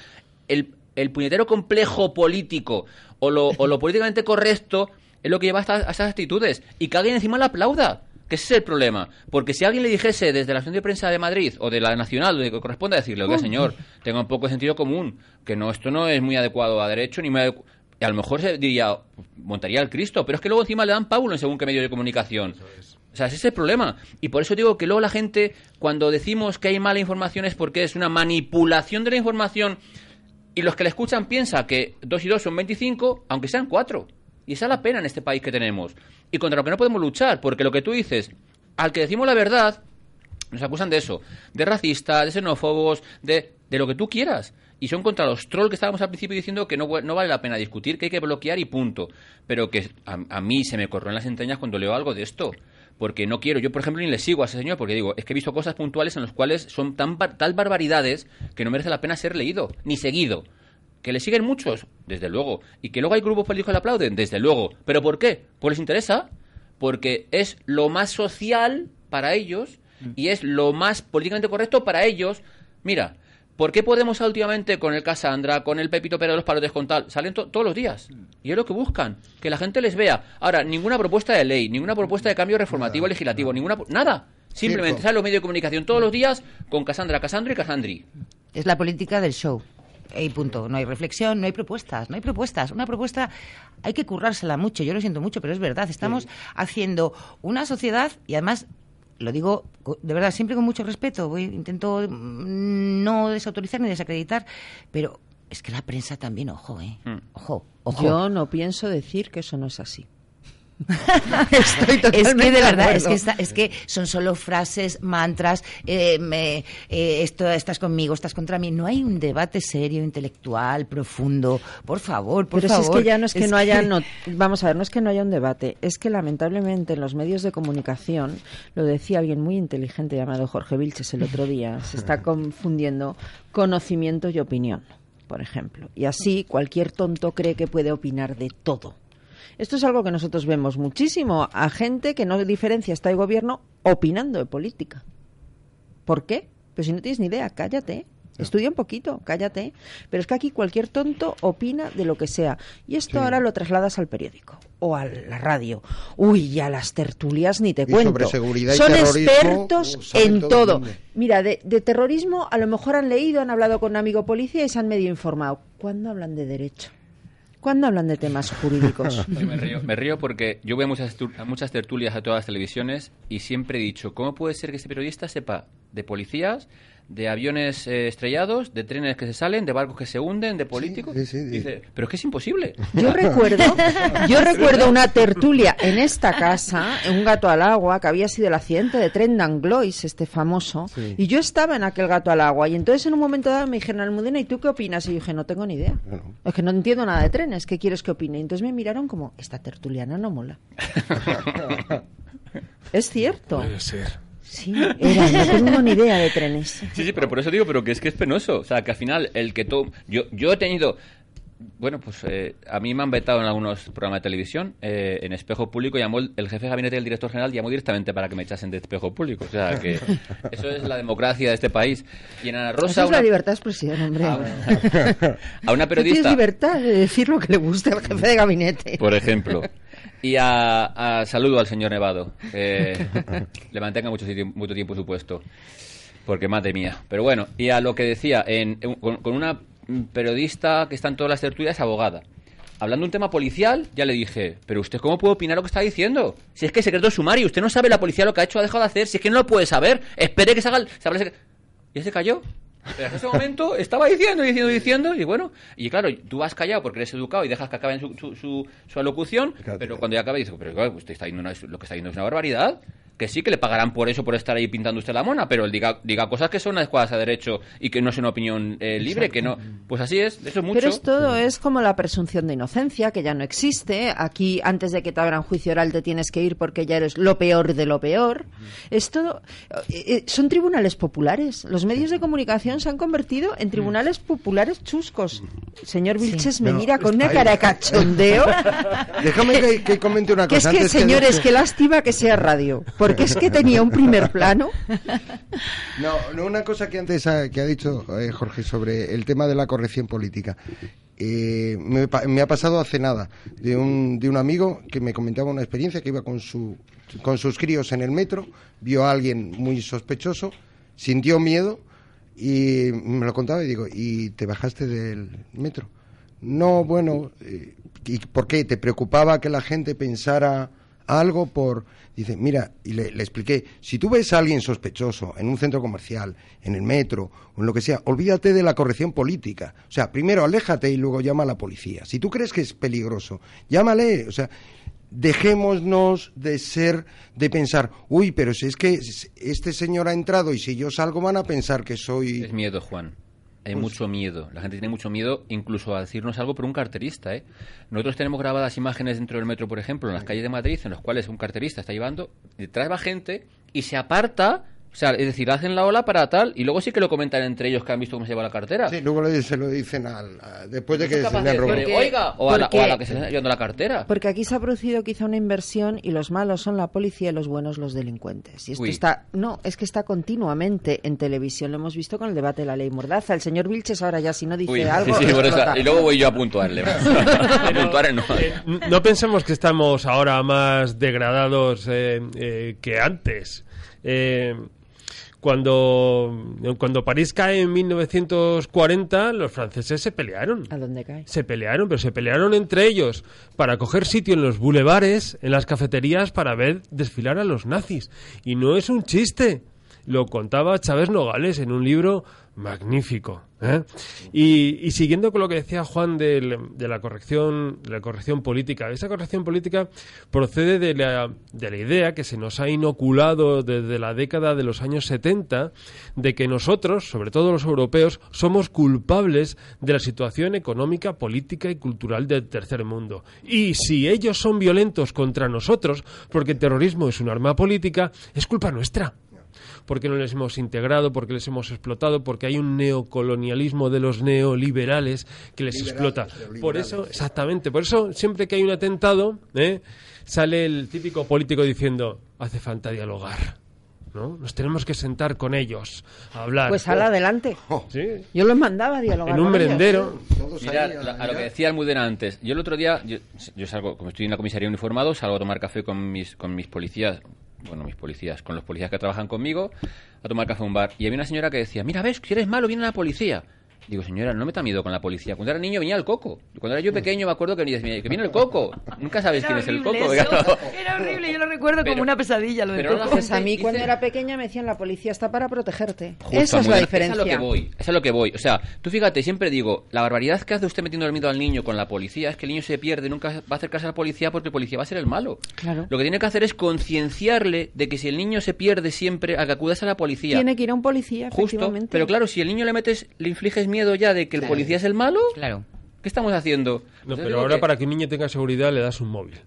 el, el puñetero complejo político o lo, o lo políticamente correcto es lo que lleva a esas actitudes. Y que alguien encima la aplauda. Que ese es el problema. Porque si alguien le dijese desde la Asociación de Prensa de Madrid o de la Nacional, donde corresponde decirle, oiga, señor, tenga un poco de sentido común, que no esto no es muy adecuado a derecho, ni muy Y a lo mejor se diría, montaría el Cristo, pero es que luego encima le dan Paulo en según qué medio de comunicación. O sea, ese es el problema. Y por eso digo que luego la gente, cuando decimos que hay mala información, es porque es una manipulación de la información y los que le escuchan piensan que dos y dos son 25, aunque sean cuatro. Y esa es la pena en este país que tenemos. Y contra lo que no podemos luchar, porque lo que tú dices, al que decimos la verdad, nos acusan de eso, de racista, de xenófobos, de, de lo que tú quieras. Y son contra los trolls que estábamos al principio diciendo que no, no vale la pena discutir, que hay que bloquear y punto. Pero que a, a mí se me corrió en las entrañas cuando leo algo de esto porque no quiero, yo por ejemplo ni le sigo a ese señor, porque digo, es que he visto cosas puntuales en las cuales son tan tal barbaridades que no merece la pena ser leído, ni seguido. Que le siguen muchos, desde luego. Y que luego hay grupos políticos que le aplauden, desde luego. ¿Pero por qué? Pues les interesa. Porque es lo más social para ellos y es lo más políticamente correcto para ellos. Mira, ¿por qué Podemos últimamente con el Casandra, con el Pepito Pérez de los Palotes con tal? Salen todos los días. Y es lo que buscan, que la gente les vea. Ahora, ninguna propuesta de ley, ninguna propuesta de cambio reformativo legislativo, ninguna... Nada. Simplemente salen los medios de comunicación todos los días con Casandra, Casandra y Casandri. Es la política del show. Y punto. No hay reflexión, no hay propuestas, no hay propuestas. Una propuesta hay que currársela mucho. Yo lo siento mucho, pero es verdad. Estamos haciendo una sociedad y además lo digo de verdad siempre con mucho respeto. Voy, intento mm, no desautorizar ni desacreditar, pero es que la prensa también, ojo, ¿eh? Mm. Ojo, ojo. Yo no pienso decir que eso no es así. es que de verdad, es que, son solo frases, mantras, eh, me, eh, esto, estás conmigo, estás contra mí. No hay un debate serio, intelectual, profundo. Por favor, por Pero favor. Si es que ya no es que no haya, vamos a ver, no es que no haya un debate, es que lamentablemente en los medios de comunicación, lo decía alguien muy inteligente llamado Jorge Vilches el otro día, se está confundiendo conocimiento y opinión, por ejemplo. Y así cualquier tonto cree que puede opinar de todo. Esto es algo que nosotros vemos muchísimo a gente que no diferencia está el gobierno opinando de política. ¿Por qué? Pues si no tienes ni idea, cállate. Estudia un poquito, cállate. Pero es que aquí cualquier tonto opina de lo que sea. Y esto ahora lo trasladas al periódico o a la radio. Uy, y a las tertulias ni te cuento. Sobre seguridad Son expertos uh, en todo. Mira, de, de, terrorismo a lo mejor han leído, han hablado con un amigo policía y se han medio informado. ¿Cuándo hablan de derecho? ¿Cuándo hablan de temas jurídicos? me, río, porque yo voy a muchas, muchas tertulias a todas las televisiones y siempre he dicho, ¿cómo puede ser que este periodista sepa de policías, de aviones eh, estrellados, de trenes que se salen, de barcos que se hunden, de políticos. Dice, pero es que es imposible. Yo recuerdo, yo recuerdo una tertulia en esta casa, un gato al agua, que había sido el accidente de tren Anglois, este famoso, y yo estaba en aquel gato al agua, y entonces en un momento dado me dijeron, Almudena, ¿y tú qué opinas? Y yo dije, no tengo ni idea. Es que no entiendo nada de trenes, ¿qué quieres que opine? Y entonces me miraron como, esta tertuliana no mola. es cierto. Puede ser. Sí, era, no tengo ni idea de trenes. Sí, sí, pero por eso digo, pero que es que es penoso. O sea, que al final el que todo... Yo, yo he tenido... Bueno, pues eh, a mí me han vetado en algunos programas de televisión. Eh, en Espejo Público llamó el, jefe de gabinete del director general llamó directamente para que me echasen de Espejo Público. O sea, que eso es la democracia de este país. Y en Ana Rosa... Eso es la libertad de expresión, hombre. A una, a una periodista... Tienes libertad de decir lo que le guste al jefe de gabinete. Por ejemplo. Y a, saludo al señor Nevado. le mantenga mucho, mucho tiempo su puesto. Porque madre mía. Pero bueno, y a lo que decía, en, con, una periodista que está en todas las tertulias, abogada. Hablando de un tema policial, ya le dije, pero usted cómo puede opinar lo que está diciendo? Si es que es secreto sumario, usted no sabe la policía lo que ha hecho ha dejado de hacer, si es que no lo puede saber, espere que se haga el... ¿Ya se cayó? Pero en ese momento estaba diciendo, diciendo, diciendo, y bueno, y claro, tú vas callado porque eres educado y dejas que acabe su, su, su, alocución, pero cuando ya acaba dices, pero usted está diciendo lo que está diciendo es una barbaridad que sí que le pagarán por eso, por estar ahí pintando usted la mona, pero él diga, diga cosas que son adecuadas a derecho y que no es una opinión eh, libre, que no. Pues así es, eso es mucho. Pero es todo es como la presunción de inocencia, que ya no existe. Aquí, antes de que te abran juicio oral, te tienes que ir porque ya eres lo peor de lo peor. Es todo. Eh, eh, son tribunales populares. Los medios de comunicación se han convertido en tribunales populares chuscos. Señor Vilches me mira con una cara de cachondeo. Déjame que, comente una cosa. Que es que, señores, qué lástima que sea radio porque es que tenía un primer plano. No, no una cosa que antes ha, que ha dicho eh, Jorge sobre el tema de la corrección política. Eh, me, ha pasado hace nada de un, de un amigo que me comentaba una experiencia que iba con, su, con sus críos en el metro, vio a alguien muy sospechoso, sintió miedo y me lo contaba y digo, ¿y te bajaste del metro? No, bueno, eh, ¿y por qué? ¿Te preocupaba que la gente pensara algo por... Dice, mira, y le, expliqué, si tú ves a alguien sospechoso en un centro comercial, en el metro o en lo que sea, olvídate de la corrección política. O sea, primero aléjate y luego llama a la policía. Si tú crees que es peligroso, llámale. O sea, dejémonos de ser, de pensar, uy, pero si es que este señor ha entrado y si yo salgo van a pensar que soy... Es miedo, Juan. Hay pues mucho miedo. La gente tiene mucho miedo incluso a decirnos algo por un carterista. ¿eh? Nosotros tenemos grabadas imágenes dentro del metro, por ejemplo, en las calles de Madrid, en las cuales un carterista está llevando, detrás va gente y se aparta o sea, es decir, hacen la ola para tal y luego sí que lo comentan entre ellos que han visto cómo se lleva la cartera. Sí, luego se lo dicen al, después de que se le robado. Oiga, o, a la, que se está llevando la cartera. Porque aquí se ha producido quizá una inversión y los malos son la policía y los buenos los delincuentes. Y esto está, no, es que está continuamente en televisión. Lo hemos visto con el debate de la ley Mordaza. El señor Vilches ahora ya si no dice algo. Sí, sí, por eso, y luego voy yo a puntuarle. no. Eh, no pensemos que estamos ahora más degradados eh, eh, que antes. Eh, cuando, cuando París cae en 1940, los franceses se pelearon. ¿A dónde cae? Se pelearon, pero se pelearon entre ellos para coger sitio en los bulevares, en las cafeterías, para ver desfilar a los nazis. Y no es un chiste. Lo contaba Chávez Nogales en un libro magnífico. ¿eh? Y, siguiendo con lo que decía Juan de, la corrección, de la corrección política, esa corrección política procede de la, de la idea que se nos ha inoculado desde la década de los años 70 de que nosotros, sobre todo los europeos, somos culpables de la situación económica, política y cultural del tercer mundo. Y si ellos son violentos contra nosotros, porque el terrorismo es un arma política, es culpa nuestra porque no les hemos integrado, porque les hemos explotado, porque hay un neocolonialismo de los neoliberales que les explota. Por eso, exactamente, por eso siempre que hay un atentado, ¿eh? sale el típico político diciendo, hace falta dialogar. ¿no? Nos tenemos que sentar con ellos a hablar. Pues al adelante. Yo los mandaba a dialogar. En un merendero. Mira, a lo que decía Almudena antes. Yo el otro día, yo, yo, salgo, como estoy en la comisaría uniformado, salgo a tomar café con mis, con mis policías bueno, mis policías, con los policías que trabajan conmigo, a tomar café a un bar. Y había una señora que decía, mira, ves, si eres malo, viene la policía. Digo, señora, no me da miedo con la policía. Cuando era niño venía el coco. Cuando era yo pequeño me acuerdo que venía, que viene el coco. Nunca sabes quién es el coco. Era horrible, yo lo recuerdo como una pesadilla lo del coco. Pues a mí cuando era pequeña me decían la policía está para protegerte. Esa es la diferencia. Esa es lo que voy. Esa es lo que voy. O sea, tú fíjate, siempre digo, la barbaridad que hace usted metiendo el miedo al niño con la policía es que el niño se pierde, nunca va a acercarse a la policía porque el policía va a ser el malo. Claro. Lo que tiene que hacer es concienciarle de que si el niño se pierde siempre, a que acudas a la policía. Tiene que ir a un policía, Justo. Pero claro, si el niño le metes, le infliges miedo ya de que el policía es el malo, claro. ¿qué estamos haciendo? No, pero ahora para que un niño tenga seguridad le das un móvil.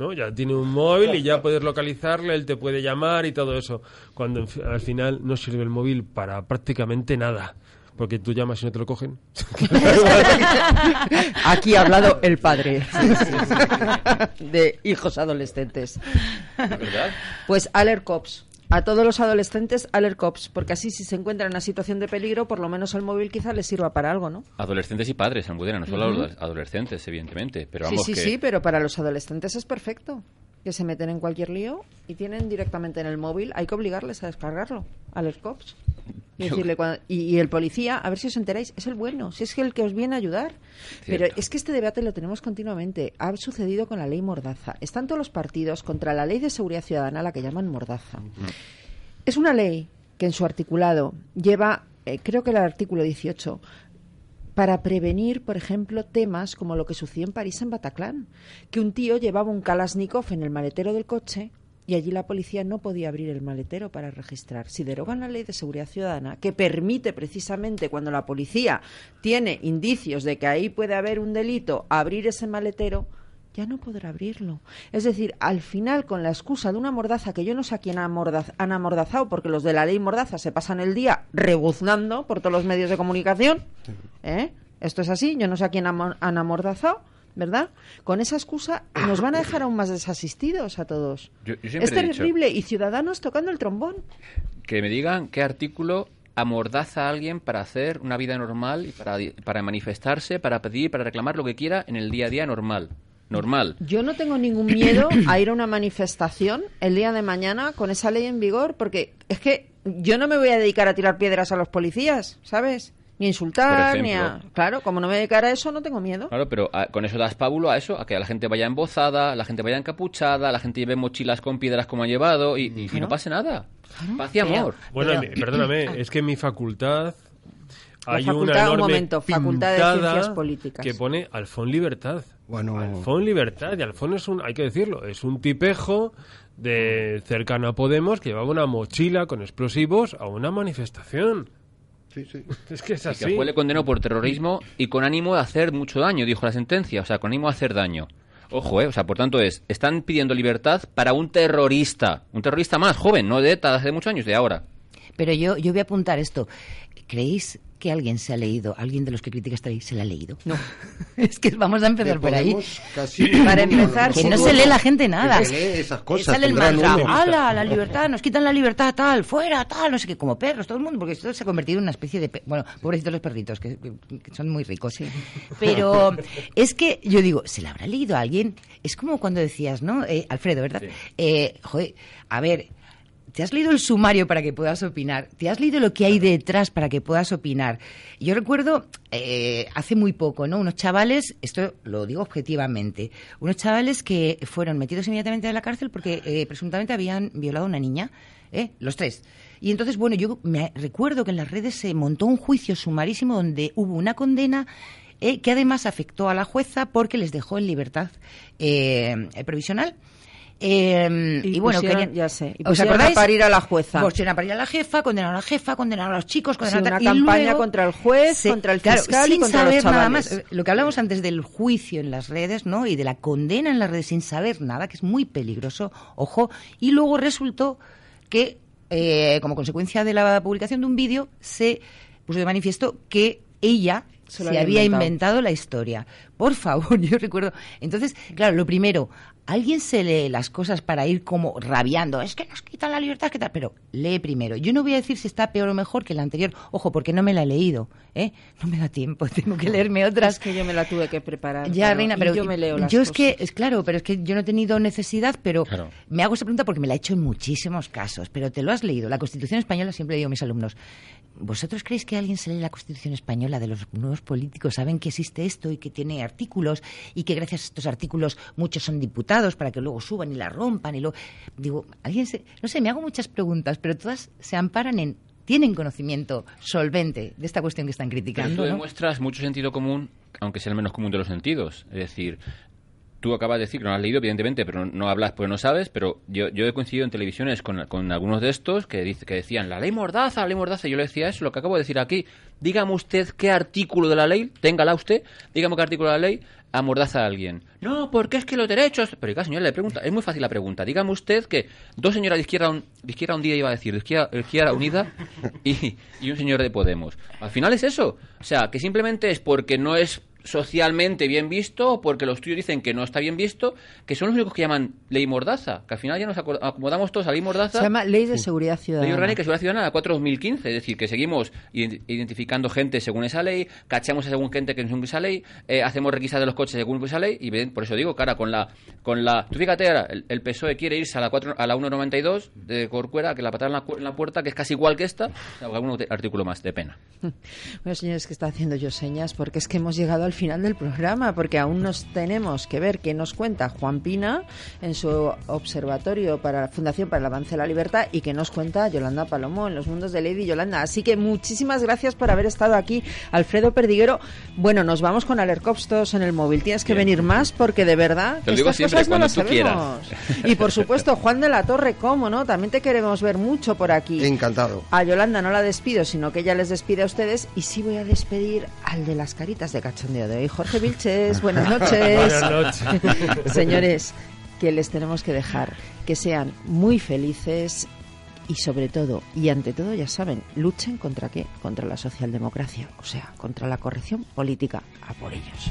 ¿no? Ya tiene un móvil y ya puedes localizarle, él te puede llamar y todo eso. Cuando al final no sirve el móvil para prácticamente nada. Porque tú llamas y no te lo cogen. Aquí ha hablado el padre de hijos adolescentes. ¿Verdad? Pues Alert Cops a todos los adolescentes alert cops, porque así si se encuentran en una situación de peligro, por lo menos el móvil quizá les sirva para algo, ¿no? Adolescentes y padres, Almudena, no solo los adolescentes, evidentemente, pero vamos Sí, sí, que... sí, pero para los adolescentes es perfecto, que se meten en cualquier lío y tienen directamente en el móvil, hay que obligarles a descargarlo, alert cops. Y, Yo- decirle cuando- y, y el policía, a ver si os enteráis, es el bueno, si es el que os viene a ayudar. Pero es que este debate lo tenemos continuamente. Ha sucedido con la ley Mordaza. Están todos los partidos contra la ley de seguridad ciudadana, la que llaman Mordaza. Es una ley que en su articulado lleva, eh, creo que el artículo 18, para prevenir, por ejemplo, temas como lo que sucedió en París en Bataclan, que un tío llevaba un Kalashnikov en el maletero del coche y allí la policía no podía abrir el maletero para registrar. Si derogan la ley de seguridad ciudadana, que permite precisamente cuando la policía tiene indicios de que ahí puede haber un delito, abrir ese maletero, ya no podrá abrirlo. Es decir, al final, con la excusa de una mordaza, que yo no sé a quién han amordaz- han amordazado, porque los de la ley mordaza se pasan el día rebuznando por todos los medios de comunicación, ¿eh? Esto es así, yo no sé a quién han amordazado, ¿verdad? Con esa excusa nos van a dejar aún más desasistidos a todos. Yo- yo siempre es dicho- terrible, y ciudadanos tocando el trombón. que me digan qué artículo amordaza a alguien para hacer una vida normal y para, para manifestarse, para pedir, para reclamar lo que quiera en el día a día normal. Normal. Yo no tengo ningún miedo a ir a una manifestación el día de mañana con esa ley en vigor, porque es que yo no me voy a dedicar a tirar piedras a los policías, ¿sabes? Ni a insultar, ni a... Claro, como no me voy a a eso, no tengo miedo. Claro, pero ah, con eso das pábulo a eso, a que la gente vaya embozada, la gente vaya encapuchada, la gente lleve mochilas con piedras como ha llevado y, y- y no pase nada. Paz y amor. Bueno, Pero- perdóname, es que en mi facultad La hay facultad, una un enorme momento, Facultad de Ciencias Políticas. que pone Alfón Libertad. Bueno, Alfón Libertad. Y Alfón es un, hay que decirlo, es un tipejo de cercano a Podemos que llevaba una mochila con explosivos a una manifestación. Sí, sí. Es que es Y que así. fue le condenó por terrorismo y con ánimo de hacer mucho daño, dijo la sentencia. O sea, con ánimo de hacer daño. Ojo, ¿eh? O sea, por tanto es, están pidiendo libertad para un terrorista. Un terrorista más, joven, no de ETA de hace muchos años, de ahora. Pero yo, yo voy a apuntar esto. ¿Creéis que alguien se ha leído, alguien de los que critica esta ley se la ha leído? No. es que vamos a empezar por ahí. Casi Para empezar, Que sí, no se lee la gente nada. Que se lee esas cosas, Sale el mantra. ¡hala! La libertad, nos quitan la libertad, tal, fuera, tal, no sé qué, como perros, todo el mundo, porque esto se ha convertido en una especie de. Bueno, pobrecitos los perritos, que, que son muy ricos. Pero es que yo digo, ¿se la habrá leído a alguien? Es como cuando decías, ¿no? Eh, Alfredo, ¿verdad? Eh, joder, a ver. ¿Te has leído el sumario para que puedas opinar? ¿Te has leído lo que hay detrás para que puedas opinar? Yo recuerdo eh, hace muy poco, ¿no? Unos chavales, esto lo digo objetivamente, unos chavales que fueron metidos inmediatamente a la cárcel porque eh, presuntamente habían violado a una niña, ¿eh? Los tres. Y entonces, bueno, yo me recuerdo que en las redes se montó un juicio sumarísimo donde hubo una condena eh, que además afectó a la jueza porque les dejó en libertad eh, provisional. Eh, y, Y bueno, querían- ya sé, y ¿Os pusieron a acordáis? parir a la jueza. Pusieron a parir a la jefa, condenaron a la jefa, condenaron a los chicos, Sí, condenaron a una y campaña luego contra el juez, contra el claro, fiscal y sin contra los saber nada chavales. más. Eh, Lo que hablamos antes del juicio en las redes, ¿no? Y de la condena en las redes sin saber nada, que es muy peligroso, ojo. Y luego resultó que, eh, como consecuencia de la publicación de un vídeo, se puso de manifiesto que ella Se se, había inventado. inventado la historia. Por favor, yo recuerdo. Entonces, claro, lo primero, alguien se lee las cosas para ir como rabiando, es que nos quitan la libertad, ¿qué tal? Pero lee primero. Yo no voy a decir si está peor o mejor que la anterior, ojo, porque no me la he leído, ¿eh? No me da tiempo, tengo que leerme otras. Es que yo me la tuve que preparar. Ya, Reina, pero yo me leo las Yo es que, es claro, pero es que yo no he tenido necesidad, pero me hago esa pregunta porque me la he hecho en muchísimos casos, pero te lo has leído. La Constitución Española, siempre digo a mis alumnos, ¿vosotros creéis que alguien se lee la Constitución Española de los nuevos políticos? ¿Saben que existe esto y que tiene artículos y que gracias a estos artículos muchos son diputados para que luego suban y la rompan? Y luego, digo, alguien se, no sé, me hago muchas preguntas, pero todas se amparan en tienen conocimiento solvente de esta cuestión que están criticando. Pero tú demuestras mucho sentido común, aunque sea el menos común de los sentidos. Es decir, tú acabas de decir que no has leído, evidentemente, pero no hablas porque no sabes, pero yo, yo he coincidido en televisiones con, con algunos de estos que, dice, que decían, la ley mordaza, la ley mordaza, yo le decía eso, lo que acabo de decir aquí, dígame usted qué artículo de la ley, téngala usted, dígame qué artículo de la ley amordaza a alguien. No, porque es que los derechos... Pero, oiga, señora, le pregunta, es muy fácil la pregunta. Dígame usted que dos señoras de izquierda, un, izquierda un día iba a decir, de izquierda, de izquierda unida y, y un señor de Podemos. Al final es eso. O sea, que simplemente es porque no es socialmente bien visto o porque los estudios dicen que no está bien visto, que son los únicos que llaman ley mordaza, que al final ya nos acomodamos todos a ley mordaza. Se llama Ley de Seguridad Ciudadana. Ley Orgánica de Seguridad Ciudadana 4-2015, es decir, que seguimos identificando gente según esa ley, cachamos a según gente que según esa ley, eh, hacemos requisas de los coches según esa ley, y por eso digo, cara, con la... con la Tú fíjate ahora, el, PSOE quiere irse a la, 4, a la 1.92 de Corcuera, que la patada en la, puerta, que es casi igual que esta, algún artículo más, de pena. Bueno, señores, que está haciendo yo señas, porque es que hemos llegado al final del programa, porque aún nos tenemos que ver qué nos cuenta Juan Pina en su observatorio para la Fundación para el Avance de la Libertad y qué nos cuenta Yolanda Palomo en los mundos de Lady Yolanda. Así que muchísimas gracias por haber estado aquí, Alfredo Perdiguero. Bueno, nos vamos con Alercops todos en el móvil. Tienes que venir más porque de verdad estas cosas no las sabemos. Y por supuesto, Juan de la Torre, ¿cómo no? También te queremos ver mucho por aquí. Encantado. A Yolanda no la despido, sino que ella les despide a ustedes y sí voy a despedir al de las caritas de cachondeo de hoy, Jorge Vilches. Buenas noches. Buenas noches. Señores, que les tenemos que dejar que sean muy felices y sobre todo y ante todo ya saben luchen contra qué contra la socialdemocracia o sea contra la corrección política a por ellos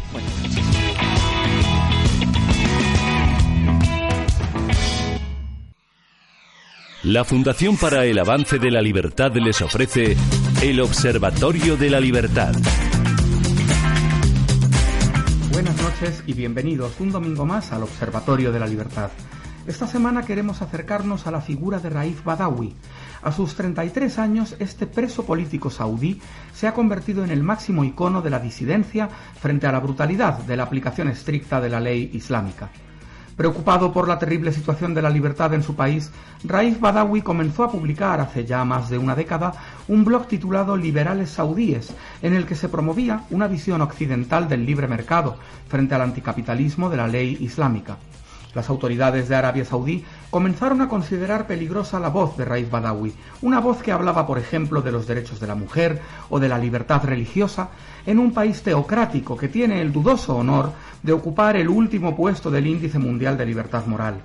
La Fundación para el Avance de la Libertad les ofrece el Observatorio de la Libertad. Buenas noches y bienvenidos un domingo más al Observatorio de la Libertad. Esta semana queremos acercarnos a la figura de Raif Badawi. A sus 33 años, este preso político saudí se ha convertido en el máximo icono de la disidencia frente a la brutalidad de la aplicación estricta de la ley islámica. Preocupado por la terrible situación de la libertad en su país, Raif Badawi comenzó a publicar hace ya más de una década un blog titulado Liberales Saudíes, en el que se promovía una visión occidental del libre mercado frente al anticapitalismo de la ley islámica. Las autoridades de Arabia Saudí comenzaron a considerar peligrosa la voz de Raif Badawi, una voz que hablaba, por ejemplo, de los derechos de la mujer o de la libertad religiosa, en un país teocrático que tiene el dudoso honor de ocupar el último puesto del Índice Mundial de Libertad Moral.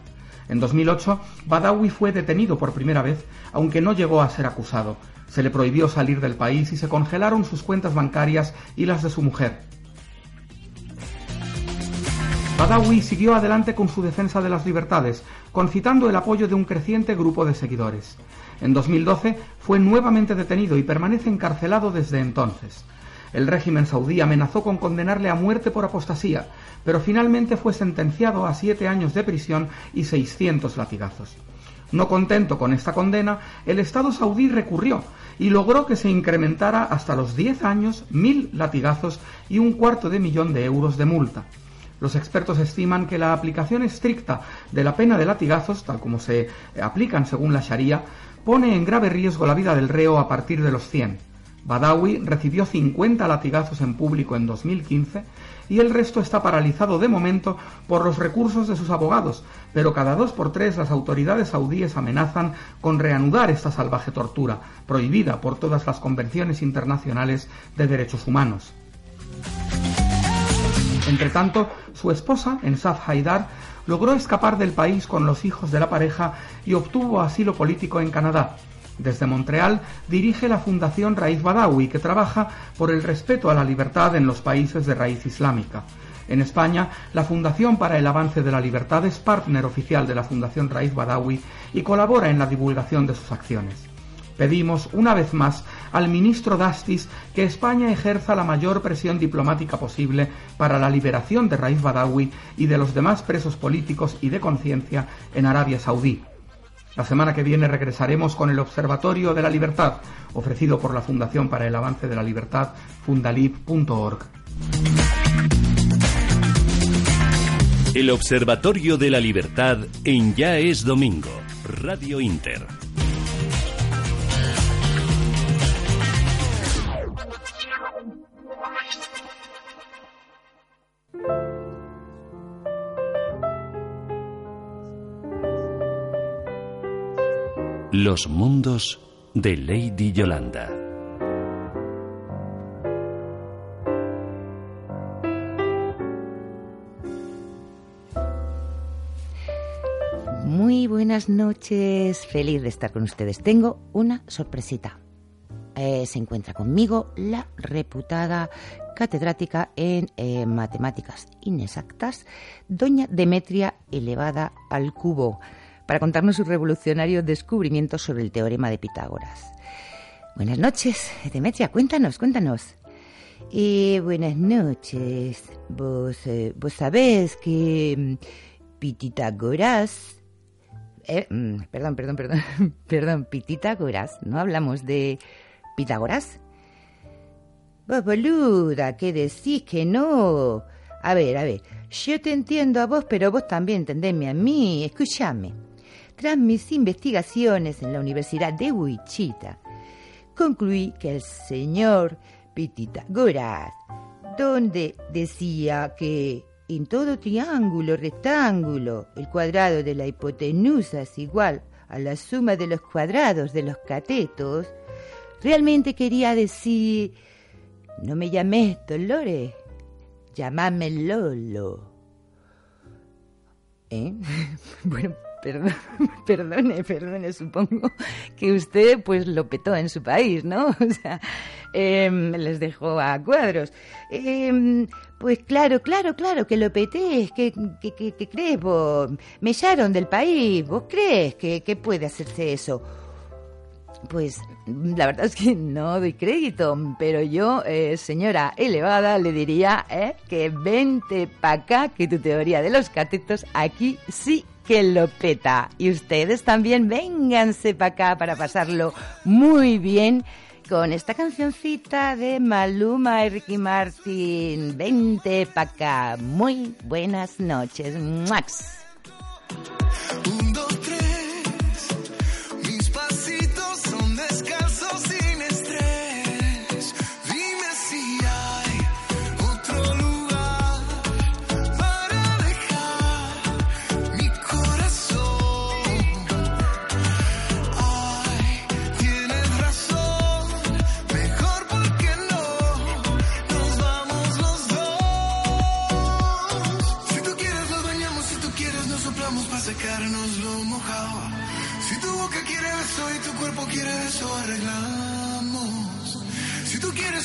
En 2008, Badawi fue detenido por primera vez, aunque no llegó a ser acusado. Se le prohibió salir del país y se congelaron sus cuentas bancarias y las de su mujer. Badawi siguió adelante con su defensa de las libertades, concitando el apoyo de un creciente grupo de seguidores. En 2012 fue nuevamente detenido y permanece encarcelado desde entonces. El régimen saudí amenazó con condenarle a muerte por apostasía, pero finalmente fue sentenciado a siete años de prisión y 600 latigazos. No contento con esta condena, el Estado saudí recurrió y logró que se incrementara hasta los 10 años mil latigazos y un cuarto de millón de euros de multa. Los expertos estiman que la aplicación estricta de la pena de latigazos, tal como se aplican según la Sharia, pone en grave riesgo la vida del reo a partir de los 100. Badawi recibió 50 latigazos en público en 2015 y el resto está paralizado de momento por los recursos de sus abogados, pero cada dos por tres las autoridades saudíes amenazan con reanudar esta salvaje tortura, prohibida por todas las convenciones internacionales de derechos humanos. Entre tanto, su esposa, Ensaf Haidar, logró escapar del país con los hijos de la pareja y obtuvo asilo político en Canadá. Desde Montreal dirige la Fundación Raíz Badawi, que trabaja por el respeto a la libertad en los países de raíz islámica. En España, la Fundación para el Avance de la Libertad es partner oficial de la Fundación Raíz Badawi y colabora en la divulgación de sus acciones. Pedimos, una vez más, al ministro Dastis que España ejerza la mayor presión diplomática posible para la liberación de Raíz Badawi y de los demás presos políticos y de conciencia en Arabia Saudí. La semana que viene regresaremos con el Observatorio de la Libertad, ofrecido por la Fundación para el Avance de la Libertad, fundalib.org. El Observatorio de la Libertad en Ya es Domingo, Radio Inter. Los mundos de Lady Yolanda. Muy buenas noches, feliz de estar con ustedes. Tengo una sorpresita. Eh, se encuentra conmigo la reputada catedrática en eh, matemáticas inexactas, doña Demetria elevada al cubo para contarnos su revolucionario descubrimiento sobre el teorema de Pitágoras. Buenas noches, Demetria, cuéntanos, cuéntanos. Eh, buenas noches. Vos, eh, vos sabés que mm, Pitágoras... Eh, mm, perdón, perdón, perdón, perdón, Pitágoras, ¿no hablamos de Pitágoras? Vos, boluda, ¿qué decís que no? A ver, a ver, yo te entiendo a vos, pero vos también entendeme a mí. Escúchame. Tras mis investigaciones en la Universidad de Wichita, concluí que el señor Pitágoras, donde decía que en todo triángulo rectángulo el cuadrado de la hipotenusa es igual a la suma de los cuadrados de los catetos, realmente quería decir, no me llames Dolores, llamame Lolo. ¿Eh? bueno, perdón, perdone, perdone, supongo que usted pues lo petó en su país, ¿no? O sea, em, les dejó a cuadros. Em, pues claro, claro, claro, que lo peté, ¿qué, qué, crees vos? Me echaron del país, ¿vos crees que, que puede hacerse eso? Pues la verdad es que no doy crédito, pero yo, eh, señora elevada, le diría eh, que vente para acá, que tu teoría de los catetos aquí sí que lo peta. Y ustedes también vénganse para acá para pasarlo muy bien con esta cancioncita de Maluma y Ricky Martin. Vente para acá. Muy buenas noches. Max.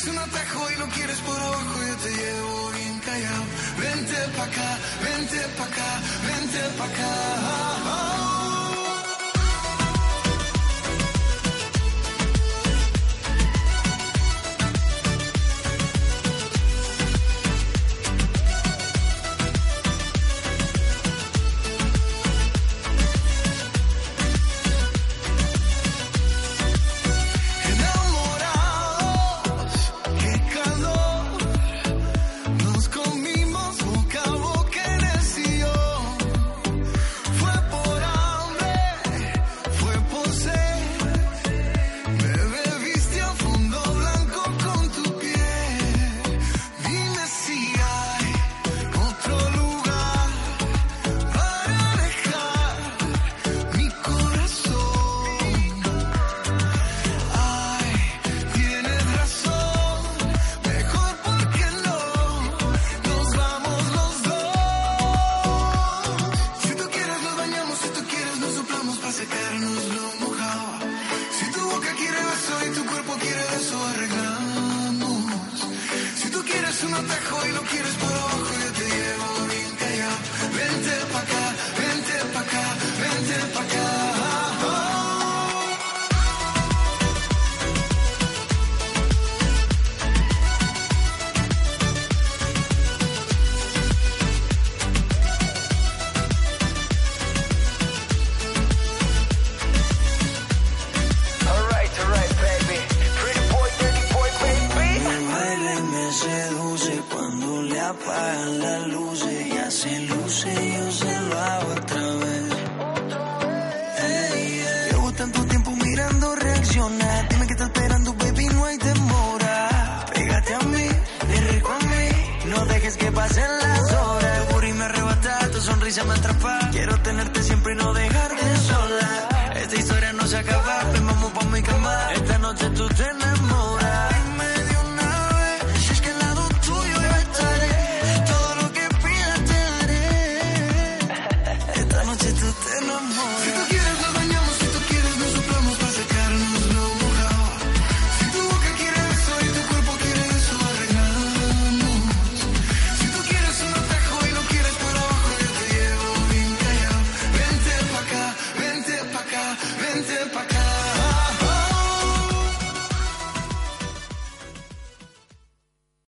Un atajo y lo quieres por abajo, yo te llevo bien callado. Vente pa' acá, vente pa' acá, vente pa' acá.